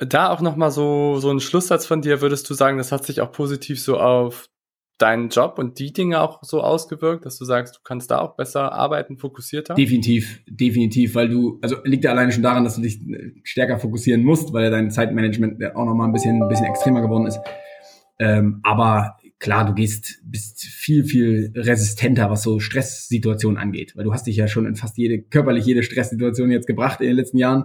Da auch nochmal so, so ein Schlusssatz von dir, würdest du sagen, das hat sich auch positiv so auf deinen Job und die Dinge auch so ausgewirkt, dass du sagst, du kannst da auch besser arbeiten, fokussierter? Definitiv, definitiv, weil du, also liegt ja alleine schon daran, dass du dich stärker fokussieren musst, weil dein Zeitmanagement auch nochmal ein bisschen, ein bisschen extremer geworden ist. Ähm, aber klar, du gehst, bist viel, viel resistenter, was so Stresssituationen angeht, weil du hast dich ja schon in fast jede, körperlich jede Stresssituation jetzt gebracht in den letzten Jahren.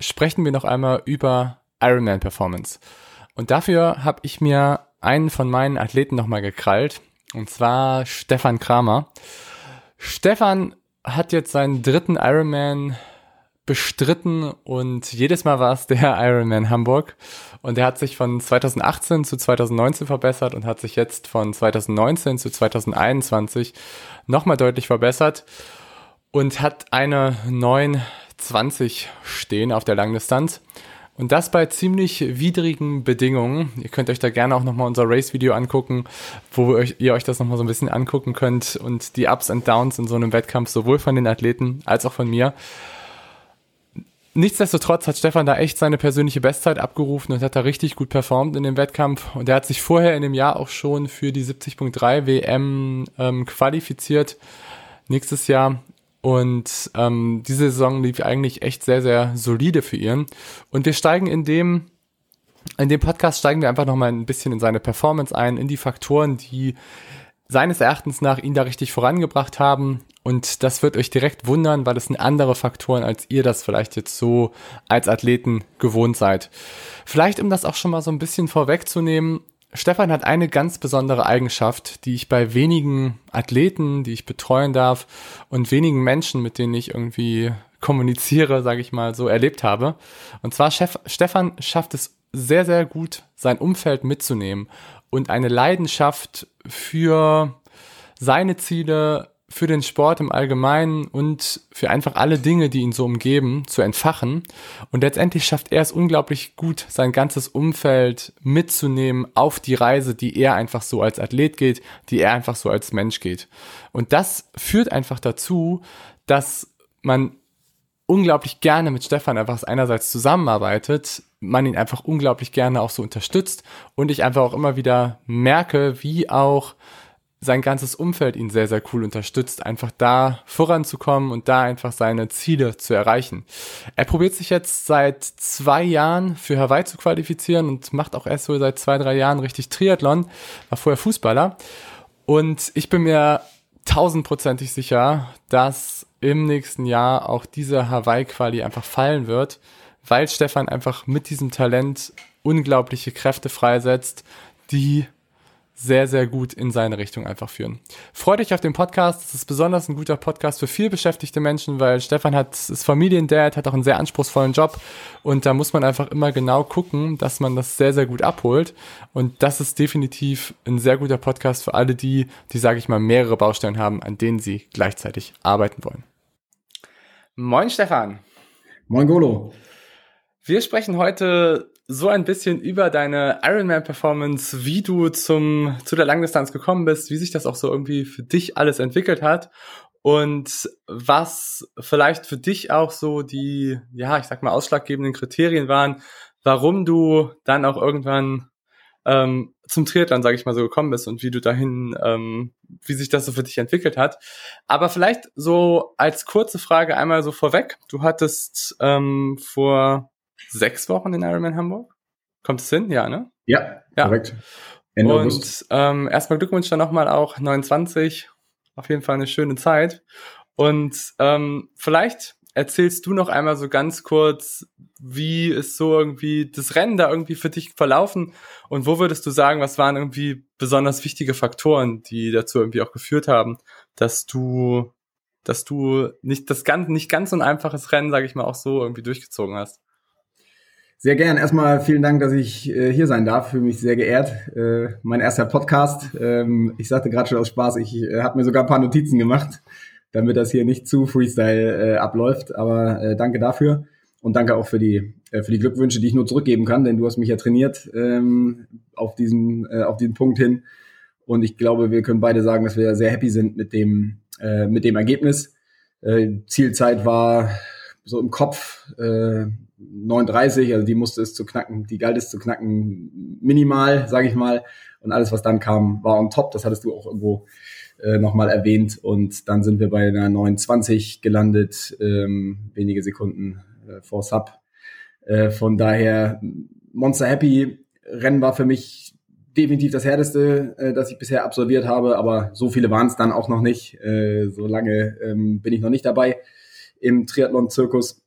sprechen wir noch einmal über Ironman Performance. Und dafür habe ich mir einen von meinen Athleten nochmal gekrallt, und zwar Stefan Kramer. Stefan hat jetzt seinen dritten Ironman bestritten und jedes Mal war es der Ironman Hamburg und er hat sich von 2018 zu 2019 verbessert und hat sich jetzt von 2019 zu 2021 nochmal deutlich verbessert und hat eine 9 20 stehen auf der Langdistanz. Und das bei ziemlich widrigen Bedingungen. Ihr könnt euch da gerne auch nochmal unser Race-Video angucken, wo ihr euch das nochmal so ein bisschen angucken könnt und die Ups und Downs in so einem Wettkampf sowohl von den Athleten als auch von mir. Nichtsdestotrotz hat Stefan da echt seine persönliche Bestzeit abgerufen und hat da richtig gut performt in dem Wettkampf. Und er hat sich vorher in dem Jahr auch schon für die 70.3 WM ähm, qualifiziert. Nächstes Jahr und ähm, diese Saison lief eigentlich echt sehr, sehr solide für ihn. Und wir steigen in dem, in dem Podcast steigen wir einfach nochmal ein bisschen in seine Performance ein, in die Faktoren, die seines Erachtens nach ihn da richtig vorangebracht haben. Und das wird euch direkt wundern, weil es sind andere Faktoren, als ihr das vielleicht jetzt so als Athleten gewohnt seid. Vielleicht, um das auch schon mal so ein bisschen vorwegzunehmen, Stefan hat eine ganz besondere Eigenschaft, die ich bei wenigen Athleten, die ich betreuen darf und wenigen Menschen, mit denen ich irgendwie kommuniziere, sage ich mal, so erlebt habe. Und zwar Chef, Stefan schafft es sehr, sehr gut, sein Umfeld mitzunehmen und eine Leidenschaft für seine Ziele, für den Sport im Allgemeinen und für einfach alle Dinge, die ihn so umgeben, zu entfachen. Und letztendlich schafft er es unglaublich gut, sein ganzes Umfeld mitzunehmen auf die Reise, die er einfach so als Athlet geht, die er einfach so als Mensch geht. Und das führt einfach dazu, dass man unglaublich gerne mit Stefan einfach einerseits zusammenarbeitet, man ihn einfach unglaublich gerne auch so unterstützt und ich einfach auch immer wieder merke, wie auch sein ganzes Umfeld ihn sehr, sehr cool unterstützt, einfach da voranzukommen und da einfach seine Ziele zu erreichen. Er probiert sich jetzt seit zwei Jahren für Hawaii zu qualifizieren und macht auch erst so seit zwei, drei Jahren richtig Triathlon, war vorher Fußballer. Und ich bin mir tausendprozentig sicher, dass im nächsten Jahr auch diese Hawaii-Quali einfach fallen wird, weil Stefan einfach mit diesem Talent unglaubliche Kräfte freisetzt, die sehr, sehr gut in seine Richtung einfach führen. Freut euch auf den Podcast. Es ist besonders ein guter Podcast für viel beschäftigte Menschen, weil Stefan hat, ist Familiendad, hat auch einen sehr anspruchsvollen Job und da muss man einfach immer genau gucken, dass man das sehr, sehr gut abholt. Und das ist definitiv ein sehr guter Podcast für alle die, die, sage ich mal, mehrere Baustellen haben, an denen sie gleichzeitig arbeiten wollen. Moin Stefan. Moin Golo. Wir sprechen heute so ein bisschen über deine Ironman-Performance, wie du zum, zu der Langdistanz gekommen bist, wie sich das auch so irgendwie für dich alles entwickelt hat und was vielleicht für dich auch so die, ja, ich sag mal, ausschlaggebenden Kriterien waren, warum du dann auch irgendwann ähm, zum Triathlon, sage ich mal so, gekommen bist und wie du dahin, ähm, wie sich das so für dich entwickelt hat. Aber vielleicht so als kurze Frage einmal so vorweg. Du hattest ähm, vor sechs Wochen in Ironman Hamburg. Kommt es hin? Ja, ne? Ja, ja. korrekt. Ende und August. Ähm, erstmal Glückwunsch dann nochmal auch 29. Auf jeden Fall eine schöne Zeit. Und ähm, vielleicht erzählst du noch einmal so ganz kurz, wie ist so irgendwie das Rennen da irgendwie für dich verlaufen und wo würdest du sagen, was waren irgendwie besonders wichtige Faktoren, die dazu irgendwie auch geführt haben, dass du dass du nicht das ganz, nicht ganz so ein einfaches Rennen, sage ich mal, auch so irgendwie durchgezogen hast. Sehr gern. Erstmal vielen Dank, dass ich äh, hier sein darf. Fühle mich sehr geehrt. Äh, mein erster Podcast. Ähm, ich sagte gerade schon aus Spaß, ich äh, habe mir sogar ein paar Notizen gemacht, damit das hier nicht zu Freestyle äh, abläuft. Aber äh, danke dafür und danke auch für die äh, für die Glückwünsche, die ich nur zurückgeben kann, denn du hast mich ja trainiert ähm, auf diesen äh, auf diesen Punkt hin. Und ich glaube, wir können beide sagen, dass wir sehr happy sind mit dem mit dem Ergebnis. Zielzeit war so im Kopf 39, also die musste es zu knacken, die galt es zu knacken minimal, sage ich mal. Und alles, was dann kam, war on top. Das hattest du auch irgendwo äh, nochmal erwähnt. Und dann sind wir bei einer 29 gelandet, ähm, wenige Sekunden äh, vor Sub. Äh, von daher Monster Happy Rennen war für mich definitiv das härteste, äh, das ich bisher absolviert habe, aber so viele waren es dann auch noch nicht. Äh, so lange ähm, bin ich noch nicht dabei im Triathlon-Zirkus.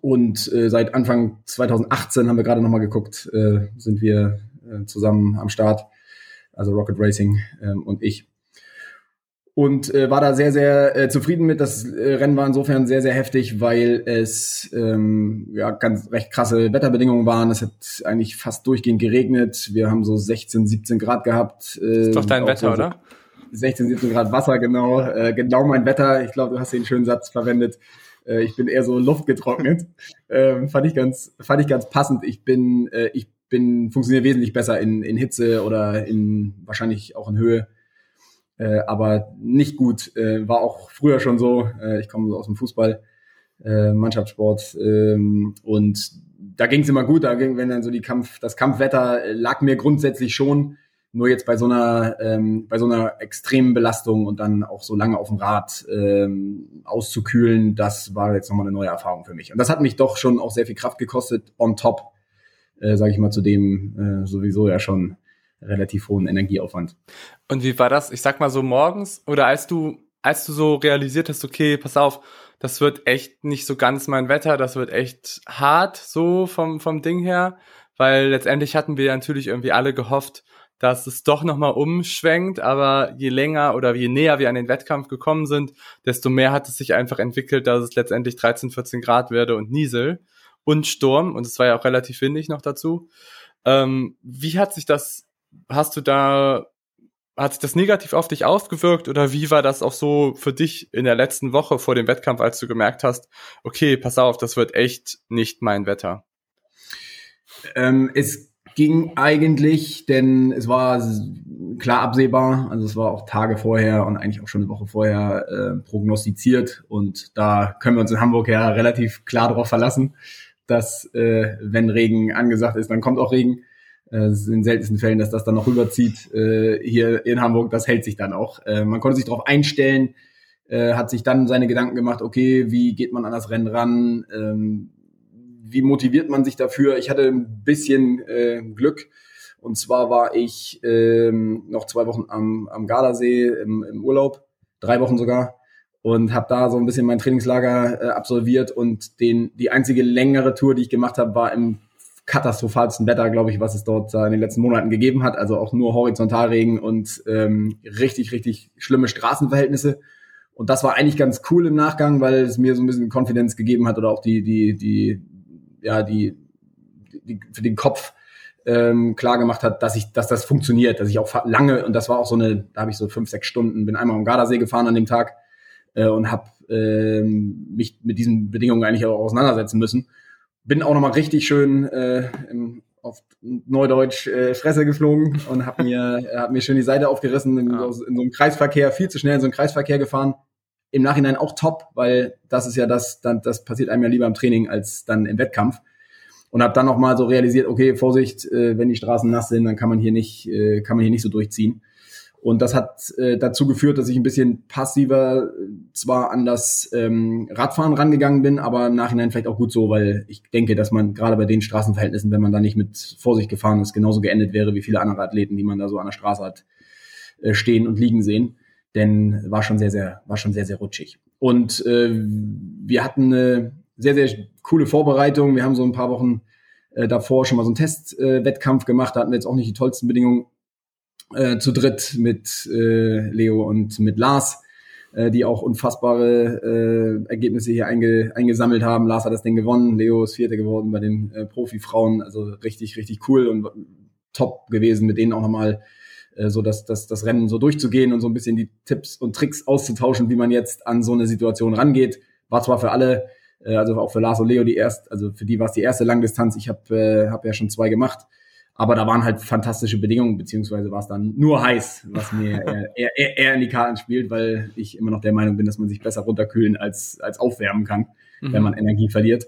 Und äh, seit Anfang 2018 haben wir gerade nochmal geguckt, äh, sind wir äh, zusammen am Start, also Rocket Racing ähm, und ich. Und äh, war da sehr, sehr äh, zufrieden mit. Das äh, Rennen war insofern sehr, sehr heftig, weil es ähm, ja ganz recht krasse Wetterbedingungen waren. Es hat eigentlich fast durchgehend geregnet. Wir haben so 16, 17 Grad gehabt. Äh, ist doch dein Wetter, so oder? 16, 17 Grad Wasser, genau. Äh, genau mein Wetter. Ich glaube, du hast den schönen Satz verwendet. Äh, ich bin eher so luftgetrocknet. ähm, fand ich ganz, fand ich ganz passend. Ich bin, äh, ich bin, funktioniere wesentlich besser in, in Hitze oder in, wahrscheinlich auch in Höhe. Äh, aber nicht gut. Äh, war auch früher schon so. Äh, ich komme aus dem Fußball, äh, Mannschaftssport. Ähm, und da ging es immer gut. Da ging, wenn dann so die Kampf, das Kampfwetter lag mir grundsätzlich schon. Nur jetzt bei so einer, ähm, bei so einer extremen Belastung und dann auch so lange auf dem Rad ähm, auszukühlen, das war jetzt nochmal eine neue Erfahrung für mich. Und das hat mich doch schon auch sehr viel Kraft gekostet, on top, äh, sage ich mal, zu dem äh, sowieso ja schon relativ hohen Energieaufwand. Und wie war das? Ich sag mal so morgens oder als du, als du so realisiert hast, okay, pass auf, das wird echt nicht so ganz mein Wetter, das wird echt hart so vom, vom Ding her, weil letztendlich hatten wir natürlich irgendwie alle gehofft, dass es doch nochmal umschwenkt, aber je länger oder je näher wir an den Wettkampf gekommen sind, desto mehr hat es sich einfach entwickelt, dass es letztendlich 13, 14 Grad werde und Niesel und Sturm und es war ja auch relativ windig noch dazu. Ähm, wie hat sich das, hast du da, hat sich das negativ auf dich ausgewirkt oder wie war das auch so für dich in der letzten Woche vor dem Wettkampf, als du gemerkt hast, okay, pass auf, das wird echt nicht mein Wetter? Ähm, es ging eigentlich, denn es war klar absehbar, also es war auch Tage vorher und eigentlich auch schon eine Woche vorher äh, prognostiziert und da können wir uns in Hamburg ja relativ klar darauf verlassen, dass äh, wenn Regen angesagt ist, dann kommt auch Regen. Äh, in seltensten Fällen, dass das dann noch rüberzieht äh, hier in Hamburg, das hält sich dann auch. Äh, man konnte sich darauf einstellen, äh, hat sich dann seine Gedanken gemacht, okay, wie geht man an das Rennen ran, ähm, wie motiviert man sich dafür? Ich hatte ein bisschen äh, Glück. Und zwar war ich ähm, noch zwei Wochen am, am Gardasee im, im Urlaub, drei Wochen sogar, und habe da so ein bisschen mein Trainingslager äh, absolviert. Und den, die einzige längere Tour, die ich gemacht habe, war im katastrophalsten Wetter, glaube ich, was es dort in den letzten Monaten gegeben hat. Also auch nur Horizontalregen und ähm, richtig, richtig schlimme Straßenverhältnisse. Und das war eigentlich ganz cool im Nachgang, weil es mir so ein bisschen Konfidenz gegeben hat oder auch die, die, die, ja, die, die für den Kopf ähm, klar gemacht hat, dass ich, dass das funktioniert, dass ich auch lange und das war auch so eine, da habe ich so fünf, sechs Stunden, bin einmal am Gardasee gefahren an dem Tag äh, und habe ähm, mich mit diesen Bedingungen eigentlich auch auseinandersetzen müssen. Bin auch nochmal richtig schön äh, auf Neudeutsch äh, Fresse geflogen und habe mir, hab mir schön die Seite aufgerissen, in, ja. so, in so einem Kreisverkehr, viel zu schnell in so einem Kreisverkehr gefahren. Im Nachhinein auch top, weil das ist ja das, dann, das passiert einem ja lieber im Training als dann im Wettkampf und habe dann noch mal so realisiert, okay, Vorsicht, äh, wenn die Straßen nass sind, dann kann man hier nicht, äh, kann man hier nicht so durchziehen. Und das hat äh, dazu geführt, dass ich ein bisschen passiver äh, zwar an das ähm, Radfahren rangegangen bin, aber im Nachhinein vielleicht auch gut so, weil ich denke, dass man gerade bei den Straßenverhältnissen, wenn man da nicht mit Vorsicht gefahren ist, genauso geendet wäre wie viele andere Athleten, die man da so an der Straße hat äh, stehen und liegen sehen. Denn war schon sehr, sehr, war schon sehr, sehr rutschig. Und äh, wir hatten eine sehr, sehr coole Vorbereitung. Wir haben so ein paar Wochen äh, davor schon mal so einen Testwettkampf äh, gemacht. Da hatten wir jetzt auch nicht die tollsten Bedingungen äh, zu dritt mit äh, Leo und mit Lars. äh, die auch unfassbare äh, Ergebnisse hier einge, eingesammelt haben. Lars hat das Ding gewonnen, Leo ist Vierte geworden bei den äh, Profifrauen, also richtig, richtig cool und top gewesen, mit denen auch nochmal äh, so dass das, das Rennen so durchzugehen und so ein bisschen die Tipps und Tricks auszutauschen, wie man jetzt an so eine Situation rangeht. War zwar für alle, äh, also auch für Lars und Leo die erste, also für die war es die erste Langdistanz. Ich habe äh, hab ja schon zwei gemacht. Aber da waren halt fantastische Bedingungen, beziehungsweise war es dann nur heiß, was mir eher, eher, eher in die Karten spielt, weil ich immer noch der Meinung bin, dass man sich besser runterkühlen als, als aufwärmen kann, mhm. wenn man Energie verliert.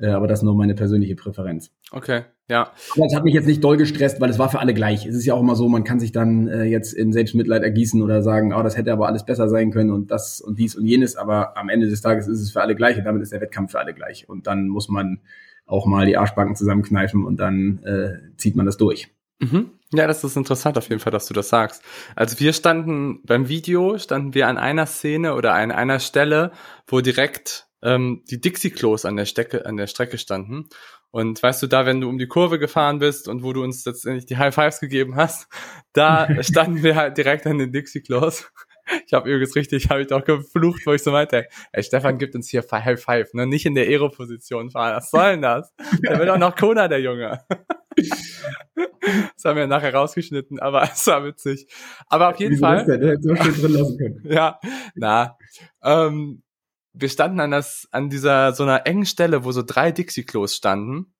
Äh, aber das ist nur meine persönliche Präferenz. Okay, ja. Aber es hat mich jetzt nicht doll gestresst, weil es war für alle gleich. Es ist ja auch immer so, man kann sich dann äh, jetzt in Selbstmitleid ergießen oder sagen, oh, das hätte aber alles besser sein können und das und dies und jenes. Aber am Ende des Tages ist es für alle gleich und damit ist der Wettkampf für alle gleich. Und dann muss man auch mal die Arschbacken zusammenkneifen und dann äh, zieht man das durch. Mhm. Ja, das ist interessant auf jeden Fall, dass du das sagst. Also wir standen beim Video, standen wir an einer Szene oder an einer Stelle, wo direkt ähm, die Dixie-Klos an der Strecke, an der Strecke standen. Und weißt du, da, wenn du um die Kurve gefahren bist und wo du uns letztendlich die High Fives gegeben hast, da standen wir halt direkt an den Dixie-Klos. Ich habe übrigens richtig, habe ich doch geflucht, wo ich so meinte, ey, Stefan gibt uns hier High Five, ne? Nicht in der Aero-Position fahren. Was soll denn das? Der will auch noch Kona, der Junge. Das haben wir nachher rausgeschnitten, aber es war witzig. Aber auf jeden Fall. Ja, na. Ähm, wir standen an, das, an dieser so einer engen Stelle, wo so drei Dixie-Klos standen.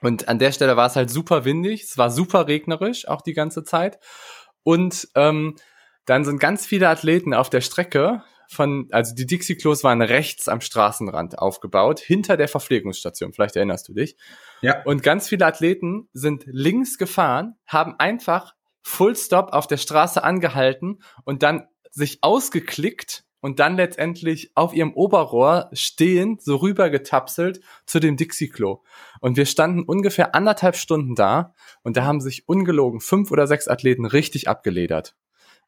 Und an der Stelle war es halt super windig, es war super regnerisch, auch die ganze Zeit. Und ähm, dann sind ganz viele Athleten auf der Strecke von, also die Dixie-Klos waren rechts am Straßenrand aufgebaut, hinter der Verpflegungsstation, vielleicht erinnerst du dich. Ja. Und ganz viele Athleten sind links gefahren, haben einfach Full Stop auf der Straße angehalten und dann sich ausgeklickt und dann letztendlich auf ihrem Oberrohr stehend so rüber getapselt zu dem Dixie-Klo. Und wir standen ungefähr anderthalb Stunden da und da haben sich ungelogen fünf oder sechs Athleten richtig abgeledert.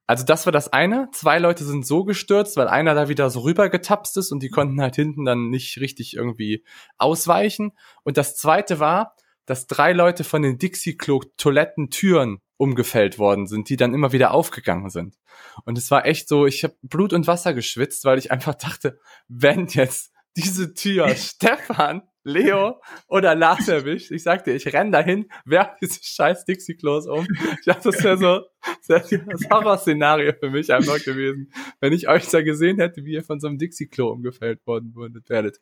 Also das war das eine. Zwei Leute sind so gestürzt, weil einer da wieder so rüber getapst ist und die konnten halt hinten dann nicht richtig irgendwie ausweichen. Und das zweite war, dass drei Leute von den Dixie-Klo-Toilettentüren umgefällt worden sind, die dann immer wieder aufgegangen sind. Und es war echt so, ich habe Blut und Wasser geschwitzt, weil ich einfach dachte, wenn jetzt diese Tür Stefan, Leo oder Lars erwischt, ich sagte, ich renn dahin, werf diese scheiß Dixie-Klos um. Ich dachte, das wäre so das, das Horrorszenario für mich einfach gewesen, wenn ich euch da gesehen hätte, wie ihr von so einem Dixie-Klo umgefällt worden werdet.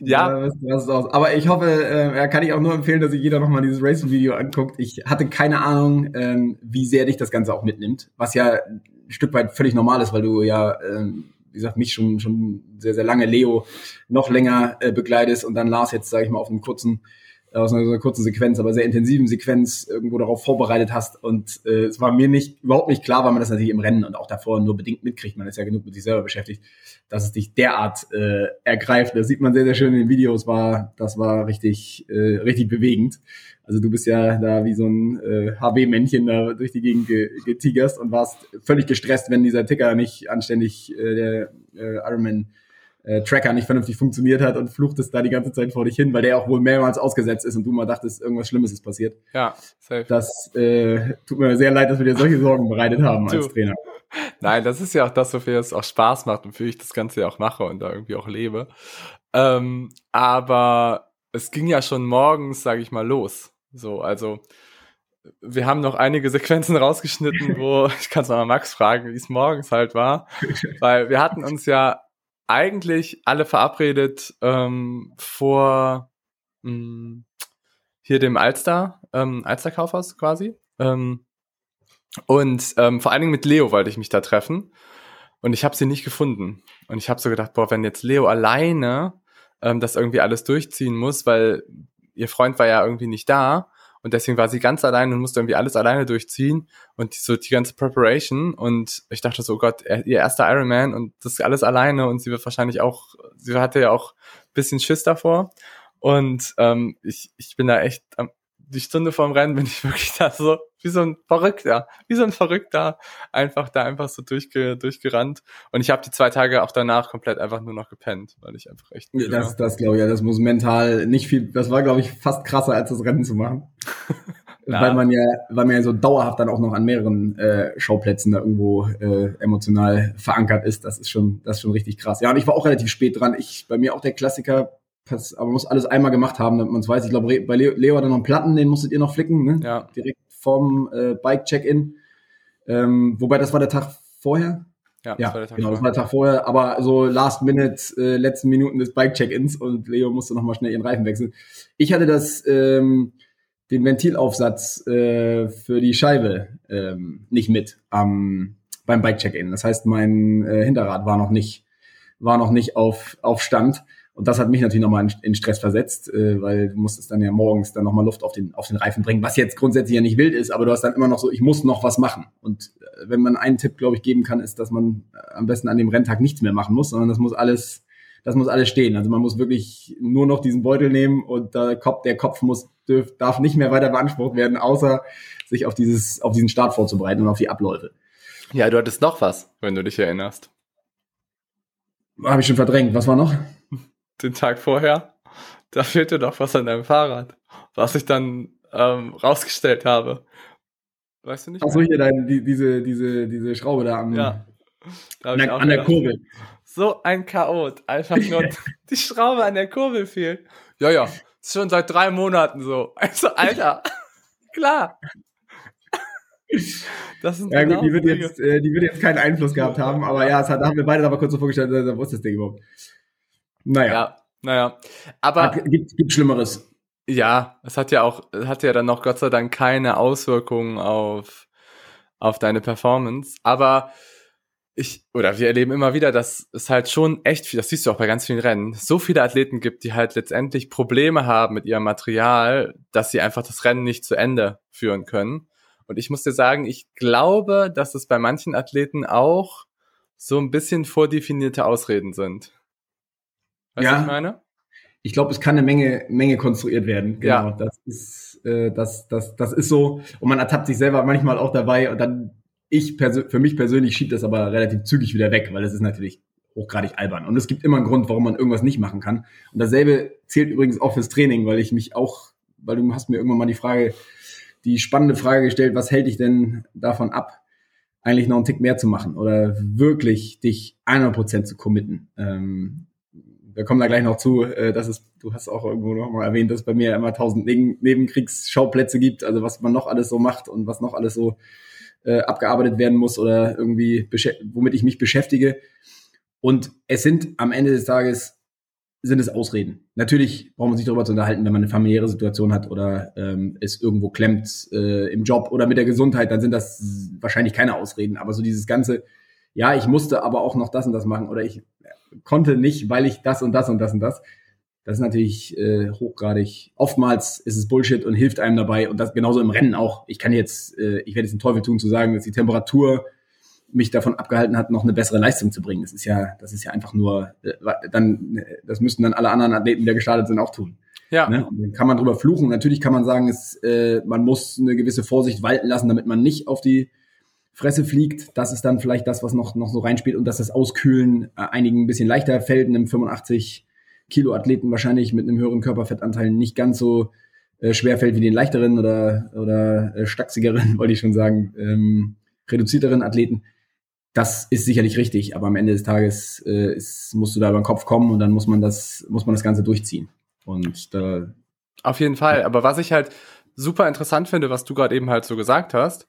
Ja. ja Aber ich hoffe, äh, kann ich auch nur empfehlen, dass sich jeder nochmal dieses Racing-Video anguckt. Ich hatte keine Ahnung, ähm, wie sehr dich das Ganze auch mitnimmt, was ja ein Stück weit völlig normal ist, weil du ja ähm, wie gesagt, mich schon, schon sehr, sehr lange, Leo noch länger äh, begleitest und dann Lars jetzt, sage ich mal, auf einem kurzen, aus einer, so einer kurzen Sequenz, aber sehr intensiven Sequenz irgendwo darauf vorbereitet hast. Und äh, es war mir nicht überhaupt nicht klar, weil man das natürlich im Rennen und auch davor nur bedingt mitkriegt. Man ist ja genug mit sich selber beschäftigt, dass es dich derart äh, ergreift. Das sieht man sehr, sehr schön in den Videos. War, das war richtig, äh, richtig bewegend. Also du bist ja da wie so ein äh, HW-Männchen da durch die Gegend getigerst und warst völlig gestresst, wenn dieser Ticker nicht anständig, äh, der äh, Ironman äh, Tracker nicht vernünftig funktioniert hat und fluchtest da die ganze Zeit vor dich hin, weil der auch wohl mehrmals ausgesetzt ist und du mal dachtest, irgendwas Schlimmes ist passiert. Ja, safe. Das äh, tut mir sehr leid, dass wir dir solche Sorgen bereitet haben als Trainer. Nein, das ist ja auch das, wofür es auch Spaß macht und für ich das Ganze ja auch mache und da irgendwie auch lebe. Ähm, aber es ging ja schon morgens, sage ich mal, los. So, also wir haben noch einige Sequenzen rausgeschnitten, wo ich kann es mal Max fragen, wie es morgens halt war, weil wir hatten uns ja eigentlich alle verabredet ähm, vor mh, hm, hier dem Alster, ähm, Alster Kaufhaus quasi. Ähm, und ähm, vor allen Dingen mit Leo wollte ich mich da treffen. Und ich habe sie nicht gefunden. Und ich habe so gedacht, boah, wenn jetzt Leo alleine ähm, das irgendwie alles durchziehen muss, weil ihr Freund war ja irgendwie nicht da und deswegen war sie ganz allein und musste irgendwie alles alleine durchziehen und die, so die ganze Preparation. Und ich dachte so, oh Gott, ihr erster Ironman und das alles alleine und sie wird wahrscheinlich auch, sie hatte ja auch bisschen Schiss davor. Und ähm, ich, ich bin da echt die Stunde vorm Rennen bin ich wirklich da so, wie so ein Verrückter, wie so ein Verrückter, einfach da einfach so durchge, durchgerannt. Und ich habe die zwei Tage auch danach komplett einfach nur noch gepennt, weil ich einfach echt. Ja, das, das glaube ich, ja, das muss mental nicht viel, das war, glaube ich, fast krasser, als das Rennen zu machen. weil man ja, weil man ja so dauerhaft dann auch noch an mehreren äh, Schauplätzen da irgendwo äh, emotional verankert ist. Das ist schon, das ist schon richtig krass. Ja, und ich war auch relativ spät dran. Ich, bei mir auch der Klassiker, aber man muss alles einmal gemacht haben, damit man es weiß. Ich glaube, bei Leo, Leo hat er noch einen Platten, den musstet ihr noch flicken, ne? Ja. Direkt vorm äh, Bike-Check-In. Ähm, wobei das war der Tag vorher. Ja, ja das war der Tag genau, vorher. das war der Tag vorher, aber so Last Minute, äh, letzten Minuten des Bike-Check-Ins und Leo musste nochmal schnell ihren Reifen wechseln. Ich hatte das, ähm, den Ventilaufsatz äh, für die Scheibe ähm, nicht mit ähm, beim Bike-Check-In. Das heißt, mein äh, Hinterrad war noch nicht, war noch nicht auf, auf Stand. Und das hat mich natürlich nochmal in, Stress versetzt, äh, weil du musstest dann ja morgens dann nochmal Luft auf den, auf den Reifen bringen, was jetzt grundsätzlich ja nicht wild ist, aber du hast dann immer noch so, ich muss noch was machen. Und äh, wenn man einen Tipp, glaube ich, geben kann, ist, dass man äh, am besten an dem Renntag nichts mehr machen muss, sondern das muss alles, das muss alles stehen. Also man muss wirklich nur noch diesen Beutel nehmen und der Kopf, der Kopf muss, dürf, darf nicht mehr weiter beansprucht werden, außer sich auf dieses, auf diesen Start vorzubereiten und auf die Abläufe. Ja, du hattest noch was, wenn du dich erinnerst. Habe ich schon verdrängt. Was war noch? den Tag vorher, da fehlte doch was an deinem Fahrrad, was ich dann ähm, rausgestellt habe. Weißt du nicht? Achso, hier dein, die, diese, diese, diese Schraube da am, ja. da an, der, an der Kurbel. So ein Chaot. Einfach nur die Schraube an der Kurbel fehlt. Ja, ja. Ist schon seit drei Monaten so. Also, Alter. Klar. Das sind ja, gut, die wird, jetzt, äh, die wird jetzt keinen Einfluss gehabt haben, aber ja, es hat, da haben wir beide aber kurz so vorgestellt, äh, wo ist das Ding überhaupt? Naja. Ja, naja. Aber. Gibt, gibt Schlimmeres. Ja, es hat ja auch, es hat ja dann noch Gott sei Dank keine Auswirkungen auf, auf deine Performance. Aber ich, oder wir erleben immer wieder, dass es halt schon echt viel, das siehst du auch bei ganz vielen Rennen, so viele Athleten gibt, die halt letztendlich Probleme haben mit ihrem Material, dass sie einfach das Rennen nicht zu Ende führen können. Und ich muss dir sagen, ich glaube, dass es bei manchen Athleten auch so ein bisschen vordefinierte Ausreden sind. Weißt ja. ich meine? Ich glaube, es kann eine Menge, Menge konstruiert werden. Genau. Ja. Das ist, äh, das, das, das ist so. Und man ertappt sich selber manchmal auch dabei und dann ich für mich persönlich schiebt das aber relativ zügig wieder weg, weil das ist natürlich hochgradig albern. Und es gibt immer einen Grund, warum man irgendwas nicht machen kann. Und dasselbe zählt übrigens auch fürs Training, weil ich mich auch, weil du hast mir irgendwann mal die Frage, die spannende Frage gestellt, was hält dich denn davon ab, eigentlich noch einen Tick mehr zu machen oder wirklich dich 100% zu committen? Ähm, wir kommen da gleich noch zu, äh, dass es, du hast auch irgendwo noch mal erwähnt, dass es bei mir immer tausend Neben Nebenkriegsschauplätze gibt, also was man noch alles so macht und was noch alles so äh, abgearbeitet werden muss oder irgendwie, womit ich mich beschäftige. Und es sind am Ende des Tages sind es Ausreden. Natürlich braucht man sich darüber zu unterhalten, wenn man eine familiäre Situation hat oder ähm, es irgendwo klemmt äh, im Job oder mit der Gesundheit, dann sind das wahrscheinlich keine Ausreden. Aber so dieses ganze, ja, ich musste aber auch noch das und das machen oder ich konnte nicht, weil ich das und das und das und das. Das ist natürlich äh, hochgradig. Oftmals ist es Bullshit und hilft einem dabei. Und das genauso im Rennen auch. Ich kann jetzt, äh, ich werde jetzt den Teufel tun zu sagen, dass die Temperatur mich davon abgehalten hat, noch eine bessere Leistung zu bringen. Das ist ja, das ist ja einfach nur, äh, dann, das müssten dann alle anderen Athleten, die da gestartet sind, auch tun. Ja. Ne? Und dann kann man drüber fluchen. Natürlich kann man sagen, es, äh, man muss eine gewisse Vorsicht walten lassen, damit man nicht auf die Fresse fliegt. Das ist dann vielleicht das, was noch, noch so reinspielt und dass das Auskühlen äh, einigen ein bisschen leichter fällt, einem 85 Kilo Athleten wahrscheinlich mit einem höheren Körperfettanteil nicht ganz so äh, schwer fällt wie den leichteren oder, oder äh, stachsigeren, wollte ich schon sagen, ähm, reduzierteren Athleten. Das ist sicherlich richtig, aber am Ende des Tages äh, ist, musst du da über den Kopf kommen und dann muss man das, muss man das Ganze durchziehen. Und da, auf jeden Fall. Aber was ich halt super interessant finde, was du gerade eben halt so gesagt hast,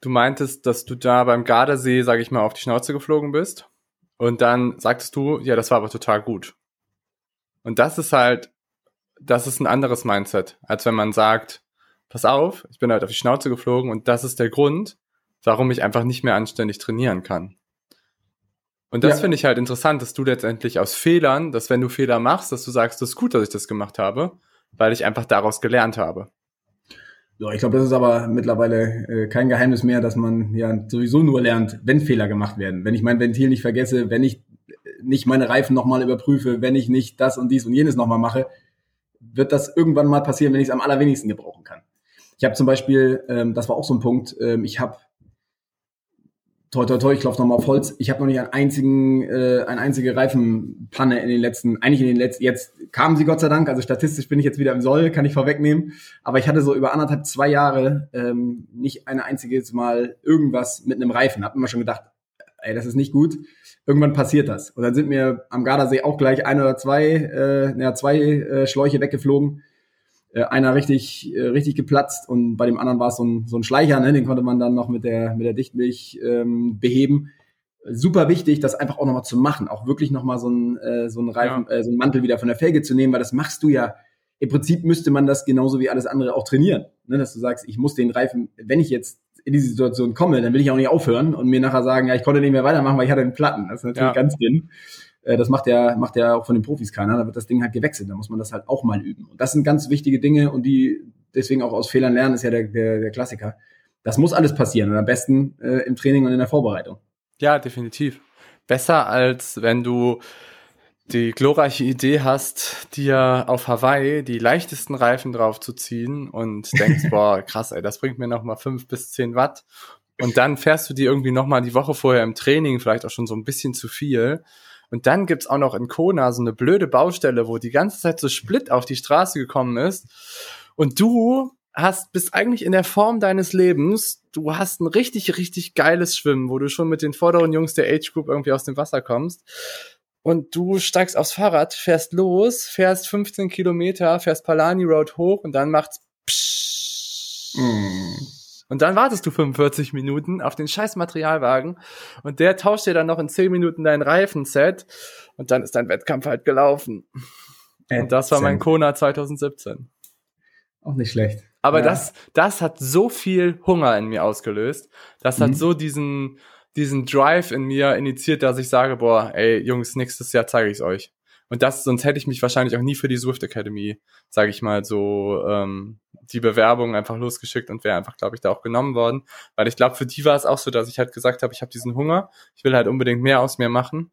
Du meintest, dass du da beim Gardasee, sag ich mal, auf die Schnauze geflogen bist. Und dann sagtest du, ja, das war aber total gut. Und das ist halt, das ist ein anderes Mindset, als wenn man sagt, pass auf, ich bin halt auf die Schnauze geflogen und das ist der Grund, warum ich einfach nicht mehr anständig trainieren kann. Und das ja. finde ich halt interessant, dass du letztendlich aus Fehlern, dass wenn du Fehler machst, dass du sagst, das ist gut, dass ich das gemacht habe, weil ich einfach daraus gelernt habe. Ja, ich glaube, das ist aber mittlerweile äh, kein Geheimnis mehr, dass man ja sowieso nur lernt, wenn Fehler gemacht werden. Wenn ich mein Ventil nicht vergesse, wenn ich nicht meine Reifen nochmal überprüfe, wenn ich nicht das und dies und jenes nochmal mache, wird das irgendwann mal passieren, wenn ich es am allerwenigsten gebrauchen kann. Ich habe zum Beispiel, ähm, das war auch so ein Punkt, ähm, ich habe toi toi toi, ich klopfe nochmal auf Holz. Ich habe noch nicht einen einzigen, äh, eine einzige Reifenpanne in den letzten, eigentlich in den letzten, jetzt kamen sie Gott sei Dank, also statistisch bin ich jetzt wieder im Soll, kann ich vorwegnehmen. Aber ich hatte so über anderthalb, zwei Jahre ähm, nicht ein einziges Mal irgendwas mit einem Reifen. Hab immer schon gedacht, ey, das ist nicht gut. Irgendwann passiert das. Und dann sind mir am Gardasee auch gleich ein oder zwei, äh, ja, zwei äh, Schläuche weggeflogen äh, einer richtig, äh, richtig geplatzt und bei dem anderen war es so ein, so ein Schleicher, ne? den konnte man dann noch mit der, mit der Dichtmilch ähm, beheben. Super wichtig, das einfach auch nochmal zu machen, auch wirklich nochmal so ein, äh, so ein Reifen, ja. äh, so ein Mantel wieder von der Felge zu nehmen, weil das machst du ja. Im Prinzip müsste man das genauso wie alles andere auch trainieren, ne? dass du sagst, ich muss den Reifen, wenn ich jetzt in diese Situation komme, dann will ich auch nicht aufhören und mir nachher sagen, ja, ich konnte nicht mehr weitermachen, weil ich hatte einen Platten. Das ist natürlich ja. ganz dünn. Äh, das macht ja, macht ja auch von den Profis keiner. Da wird das Ding halt gewechselt. Da muss man das halt auch mal üben. Und das sind ganz wichtige Dinge und die deswegen auch aus Fehlern lernen ist ja der, der, der Klassiker. Das muss alles passieren und am besten äh, im Training und in der Vorbereitung. Ja, definitiv. Besser als wenn du die glorreiche Idee hast, dir auf Hawaii die leichtesten Reifen drauf zu ziehen und denkst, boah, krass, ey, das bringt mir nochmal fünf bis zehn Watt. Und dann fährst du die irgendwie nochmal die Woche vorher im Training, vielleicht auch schon so ein bisschen zu viel. Und dann gibt's auch noch in Kona so eine blöde Baustelle, wo die ganze Zeit so Split auf die Straße gekommen ist. Und du hast, bist eigentlich in der Form deines Lebens. Du hast ein richtig, richtig geiles Schwimmen, wo du schon mit den vorderen Jungs der Age Group irgendwie aus dem Wasser kommst. Und du steigst aufs Fahrrad, fährst los, fährst 15 Kilometer, fährst Palani Road hoch und dann macht's psch. Mm. Und dann wartest du 45 Minuten auf den scheiß Materialwagen und der tauscht dir dann noch in 10 Minuten dein Reifenset und dann ist dein Wettkampf halt gelaufen. Und das war mein Kona 2017. Auch nicht schlecht. Aber ja. das, das hat so viel Hunger in mir ausgelöst. Das mhm. hat so diesen, diesen Drive in mir initiiert, dass ich sage, boah, ey, Jungs, nächstes Jahr zeige ich's euch. Und das, sonst hätte ich mich wahrscheinlich auch nie für die Swift Academy, sage ich mal, so ähm, die Bewerbung einfach losgeschickt und wäre einfach, glaube ich, da auch genommen worden. Weil ich glaube, für die war es auch so, dass ich halt gesagt habe, ich habe diesen Hunger, ich will halt unbedingt mehr aus mir machen.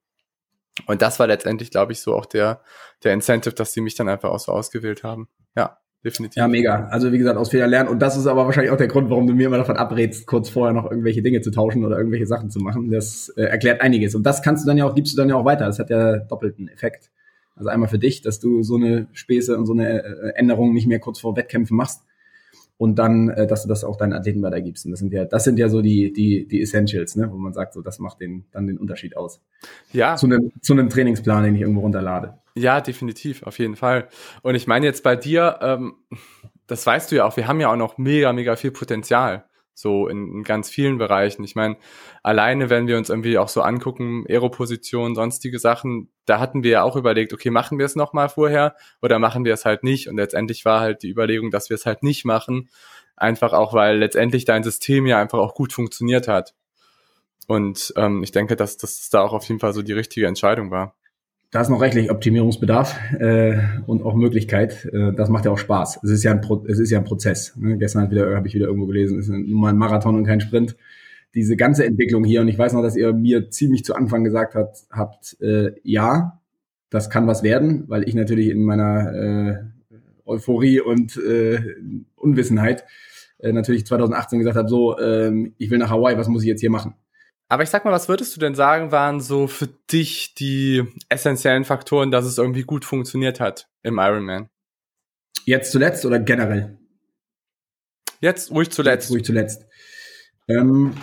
Und das war letztendlich, glaube ich, so auch der, der Incentive, dass sie mich dann einfach auch so ausgewählt haben. Ja, definitiv. Ja, mega. Also wie gesagt, aus Fehlern lernen. Und das ist aber wahrscheinlich auch der Grund, warum du mir immer davon abrätst, kurz vorher noch irgendwelche Dinge zu tauschen oder irgendwelche Sachen zu machen. Das äh, erklärt einiges. Und das kannst du dann ja auch, gibst du dann ja auch weiter. Das hat ja doppelten Effekt. Also einmal für dich, dass du so eine Späße und so eine äh, Änderung nicht mehr kurz vor Wettkämpfen machst und dann, äh, dass du das auch deinen Athleten weitergibst. Und das sind ja, das sind ja so die, die, die Essentials, ne, wo man sagt, so das macht den, dann den Unterschied aus. Ja. Zu einem, zu einem Trainingsplan, den ich irgendwo runterlade. Ja, definitiv, auf jeden Fall. Und ich meine jetzt bei dir, ähm, das weißt du ja auch, wir haben ja auch noch mega, mega viel Potenzial so in, in ganz vielen Bereichen. Ich meine, alleine, wenn wir uns irgendwie auch so angucken, Aeroposition, sonstige Sachen, da hatten wir ja auch überlegt, okay, machen wir es nochmal vorher oder machen wir es halt nicht? Und letztendlich war halt die Überlegung, dass wir es halt nicht machen. Einfach auch, weil letztendlich dein System ja einfach auch gut funktioniert hat. Und ähm, ich denke, dass das da auch auf jeden Fall so die richtige Entscheidung war da ist noch rechtlich Optimierungsbedarf äh, und auch Möglichkeit. Äh, das macht ja auch Spaß. Es ist ja ein, Pro es ist ja ein Prozess. Ne? Gestern habe ich wieder irgendwo gelesen, es ist nun mal ein Marathon und kein Sprint. Diese ganze Entwicklung hier, und ich weiß noch, dass ihr mir ziemlich zu Anfang gesagt habt, habt äh, ja, das kann was werden, weil ich natürlich in meiner äh, Euphorie und äh, Unwissenheit äh, natürlich 2018 gesagt habe, so, ähm, ich will nach Hawaii, was muss ich jetzt hier machen? Aber ich sag mal, was würdest du denn sagen, waren so für dich die essentiellen Faktoren, dass es irgendwie gut funktioniert hat im Ironman? Jetzt zuletzt oder generell? Jetzt ruhig zuletzt. Jetzt ruhig zuletzt. Ähm,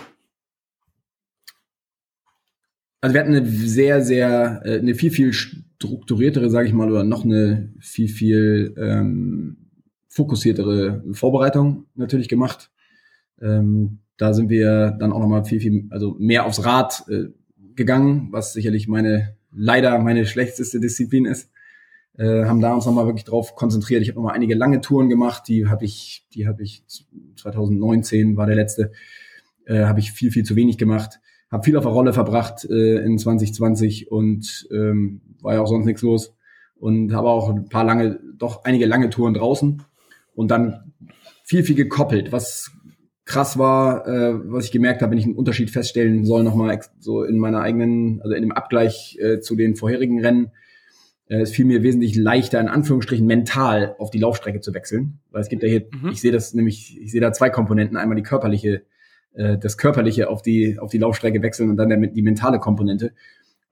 also wir hatten eine sehr, sehr, äh, eine viel, viel strukturiertere, sage ich mal, oder noch eine viel, viel ähm, fokussiertere Vorbereitung natürlich gemacht. Ähm, da sind wir dann auch nochmal viel, viel, also mehr aufs Rad äh, gegangen, was sicherlich meine, leider meine schlechteste Disziplin ist. Äh, haben da uns nochmal wirklich drauf konzentriert. Ich habe nochmal einige lange Touren gemacht, die habe ich, die habe ich 2019 war der letzte, äh, habe ich viel, viel zu wenig gemacht. Habe viel auf der Rolle verbracht äh, in 2020 und ähm, war ja auch sonst nichts los. Und habe auch ein paar lange, doch einige lange Touren draußen und dann viel, viel gekoppelt, was krass war, äh, was ich gemerkt habe, wenn ich einen Unterschied feststellen soll, nochmal so in meiner eigenen, also in dem Abgleich äh, zu den vorherigen Rennen, äh, es fiel mir wesentlich leichter, in Anführungsstrichen mental auf die Laufstrecke zu wechseln. Weil es gibt ja hier, mhm. ich sehe das nämlich, ich sehe da zwei Komponenten. Einmal die körperliche äh, das Körperliche auf die, auf die Laufstrecke wechseln und dann der, die mentale Komponente.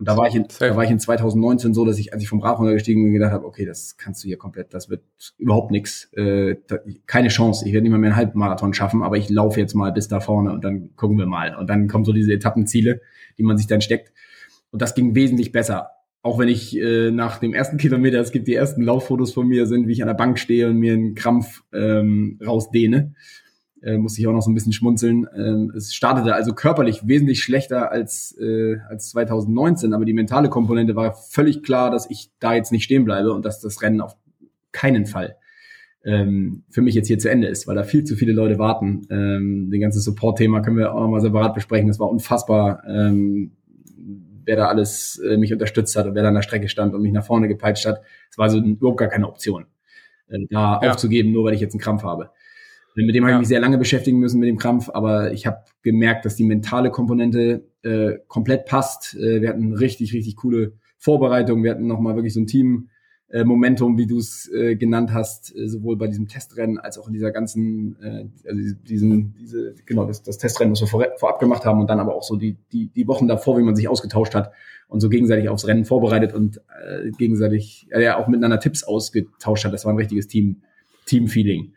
Und da war ich in, da war ich in 2019 so, dass ich, als ich vom Rad runtergestiegen bin, gedacht habe, okay, das kannst du hier komplett, das wird überhaupt nichts, äh, da, keine Chance. Ich werde nicht mal mehr einen Halbmarathon schaffen, aber ich laufe jetzt mal bis da vorne und dann gucken wir mal. Und dann kommen so diese Etappenziele, die man sich dann steckt. Und das ging wesentlich besser. Auch wenn ich äh, nach dem ersten Kilometer, es gibt die ersten Lauffotos von mir, sind, wie ich an der Bank stehe und mir einen Krampf ähm, rausdehne äh, musste ich auch noch so ein bisschen schmunzeln. Ähm, es startete also körperlich wesentlich schlechter als, äh, als 2019, aber die mentale Komponente war völlig klar, dass ich da jetzt nicht stehen bleibe und dass das Rennen auf keinen Fall ähm, für mich jetzt hier zu Ende ist, weil da viel zu viele Leute warten. Ähm, den ganzen Support-Thema können wir auch nochmal separat besprechen. Das war unfassbar, ähm, wer da alles äh, mich unterstützt hat und wer da an der Strecke stand und mich nach vorne gepeitscht hat. Es war so überhaupt gar keine Option, äh, da ja. aufzugeben, nur weil ich jetzt einen Krampf habe. Mit dem ja. habe ich mich sehr lange beschäftigen müssen mit dem Krampf, aber ich habe gemerkt, dass die mentale Komponente äh, komplett passt. Äh, wir hatten richtig, richtig coole Vorbereitungen. Wir hatten nochmal wirklich so ein Team. Äh, Momentum, wie du es äh, genannt hast, äh, sowohl bei diesem Testrennen als auch in dieser ganzen, äh, also diesen, diese, genau, das, das Testrennen, was wir vor, vorab gemacht haben und dann aber auch so die, die, die Wochen davor, wie man sich ausgetauscht hat und so gegenseitig aufs Rennen vorbereitet und äh, gegenseitig äh, ja auch miteinander Tipps ausgetauscht hat. Das war ein richtiges Team, Team-Feeling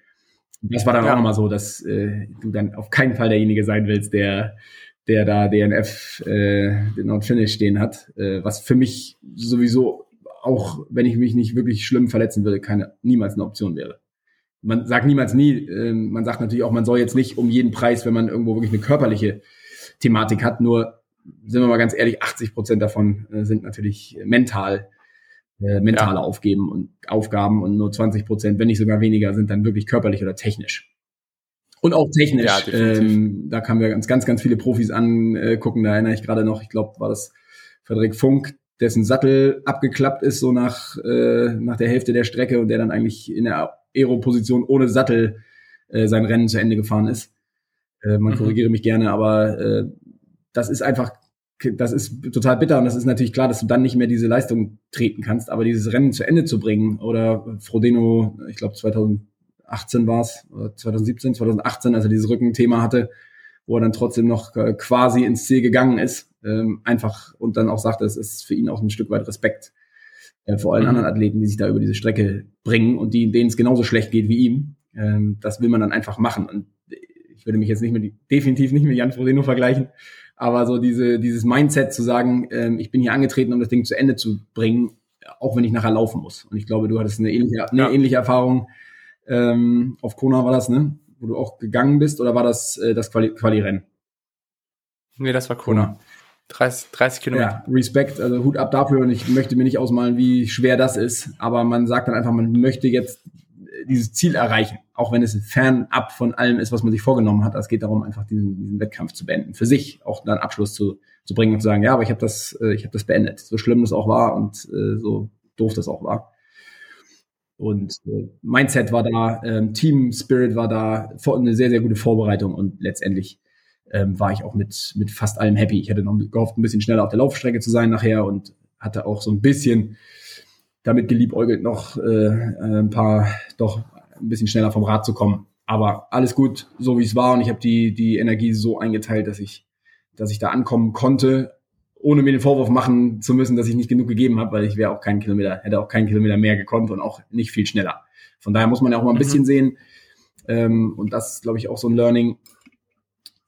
das war dann ja. auch nochmal so, dass äh, du dann auf keinen Fall derjenige sein willst, der der da DNF äh, den Not Finish stehen hat, äh, was für mich sowieso auch, wenn ich mich nicht wirklich schlimm verletzen würde, keine niemals eine Option wäre. Man sagt niemals nie, äh, man sagt natürlich auch, man soll jetzt nicht um jeden Preis, wenn man irgendwo wirklich eine körperliche Thematik hat, nur sind wir mal ganz ehrlich, 80 Prozent davon äh, sind natürlich mental äh, mentale ja. Aufgeben und Aufgaben und nur 20 Prozent, wenn nicht sogar weniger, sind dann wirklich körperlich oder technisch. Und auch technisch. Ja, ähm, da kann wir ganz, ganz, ganz viele Profis angucken. Da erinnere ich gerade noch, ich glaube, war das Frederik Funk, dessen Sattel abgeklappt ist, so nach, äh, nach der Hälfte der Strecke und der dann eigentlich in der Aero-Position ohne Sattel äh, sein Rennen zu Ende gefahren ist. Äh, man mhm. korrigiere mich gerne, aber äh, das ist einfach das ist total bitter und das ist natürlich klar, dass du dann nicht mehr diese Leistung treten kannst, aber dieses Rennen zu Ende zu bringen oder Frodeno, ich glaube 2018 war es, 2017, 2018, als er dieses Rückenthema hatte, wo er dann trotzdem noch äh, quasi ins Ziel gegangen ist, ähm, einfach und dann auch sagte, es ist für ihn auch ein Stück weit Respekt äh, vor allen mhm. anderen Athleten, die sich da über diese Strecke bringen und die, denen es genauso schlecht geht wie ihm. Ähm, das will man dann einfach machen und ich würde mich jetzt nicht mit, definitiv nicht mit Jan Frodeno vergleichen, aber so diese, dieses Mindset zu sagen, ähm, ich bin hier angetreten, um das Ding zu Ende zu bringen, auch wenn ich nachher laufen muss. Und ich glaube, du hattest eine ähnliche, eine ja. ähnliche Erfahrung. Ähm, auf Kona war das, ne? Wo du auch gegangen bist, oder war das äh, das Quali-Rennen? Quali nee, das war Kona. 30, 30 Kilometer. Ja, Respekt, also Hut ab dafür und ich möchte mir nicht ausmalen, wie schwer das ist, aber man sagt dann einfach, man möchte jetzt dieses Ziel erreichen, auch wenn es fernab von allem ist, was man sich vorgenommen hat. Es geht darum, einfach diesen, diesen Wettkampf zu beenden, für sich auch dann Abschluss zu, zu bringen und zu sagen, ja, aber ich habe das, äh, ich habe das beendet, so schlimm das auch war und äh, so doof das auch war. Und äh, Mindset war da, ähm, Team Spirit war da, eine sehr, sehr gute Vorbereitung und letztendlich ähm, war ich auch mit, mit fast allem happy. Ich hätte noch gehofft, ein bisschen schneller auf der Laufstrecke zu sein nachher und hatte auch so ein bisschen damit geliebäugelt, noch äh, ein paar, doch ein bisschen schneller vom Rad zu kommen. Aber alles gut, so wie es war. Und ich habe die, die Energie so eingeteilt, dass ich, dass ich da ankommen konnte, ohne mir den Vorwurf machen zu müssen, dass ich nicht genug gegeben habe, weil ich wäre auch keinen Kilometer, hätte auch keinen Kilometer mehr gekonnt und auch nicht viel schneller. Von daher muss man ja auch mal ein mhm. bisschen sehen. Ähm, und das ist, glaube ich, auch so ein Learning.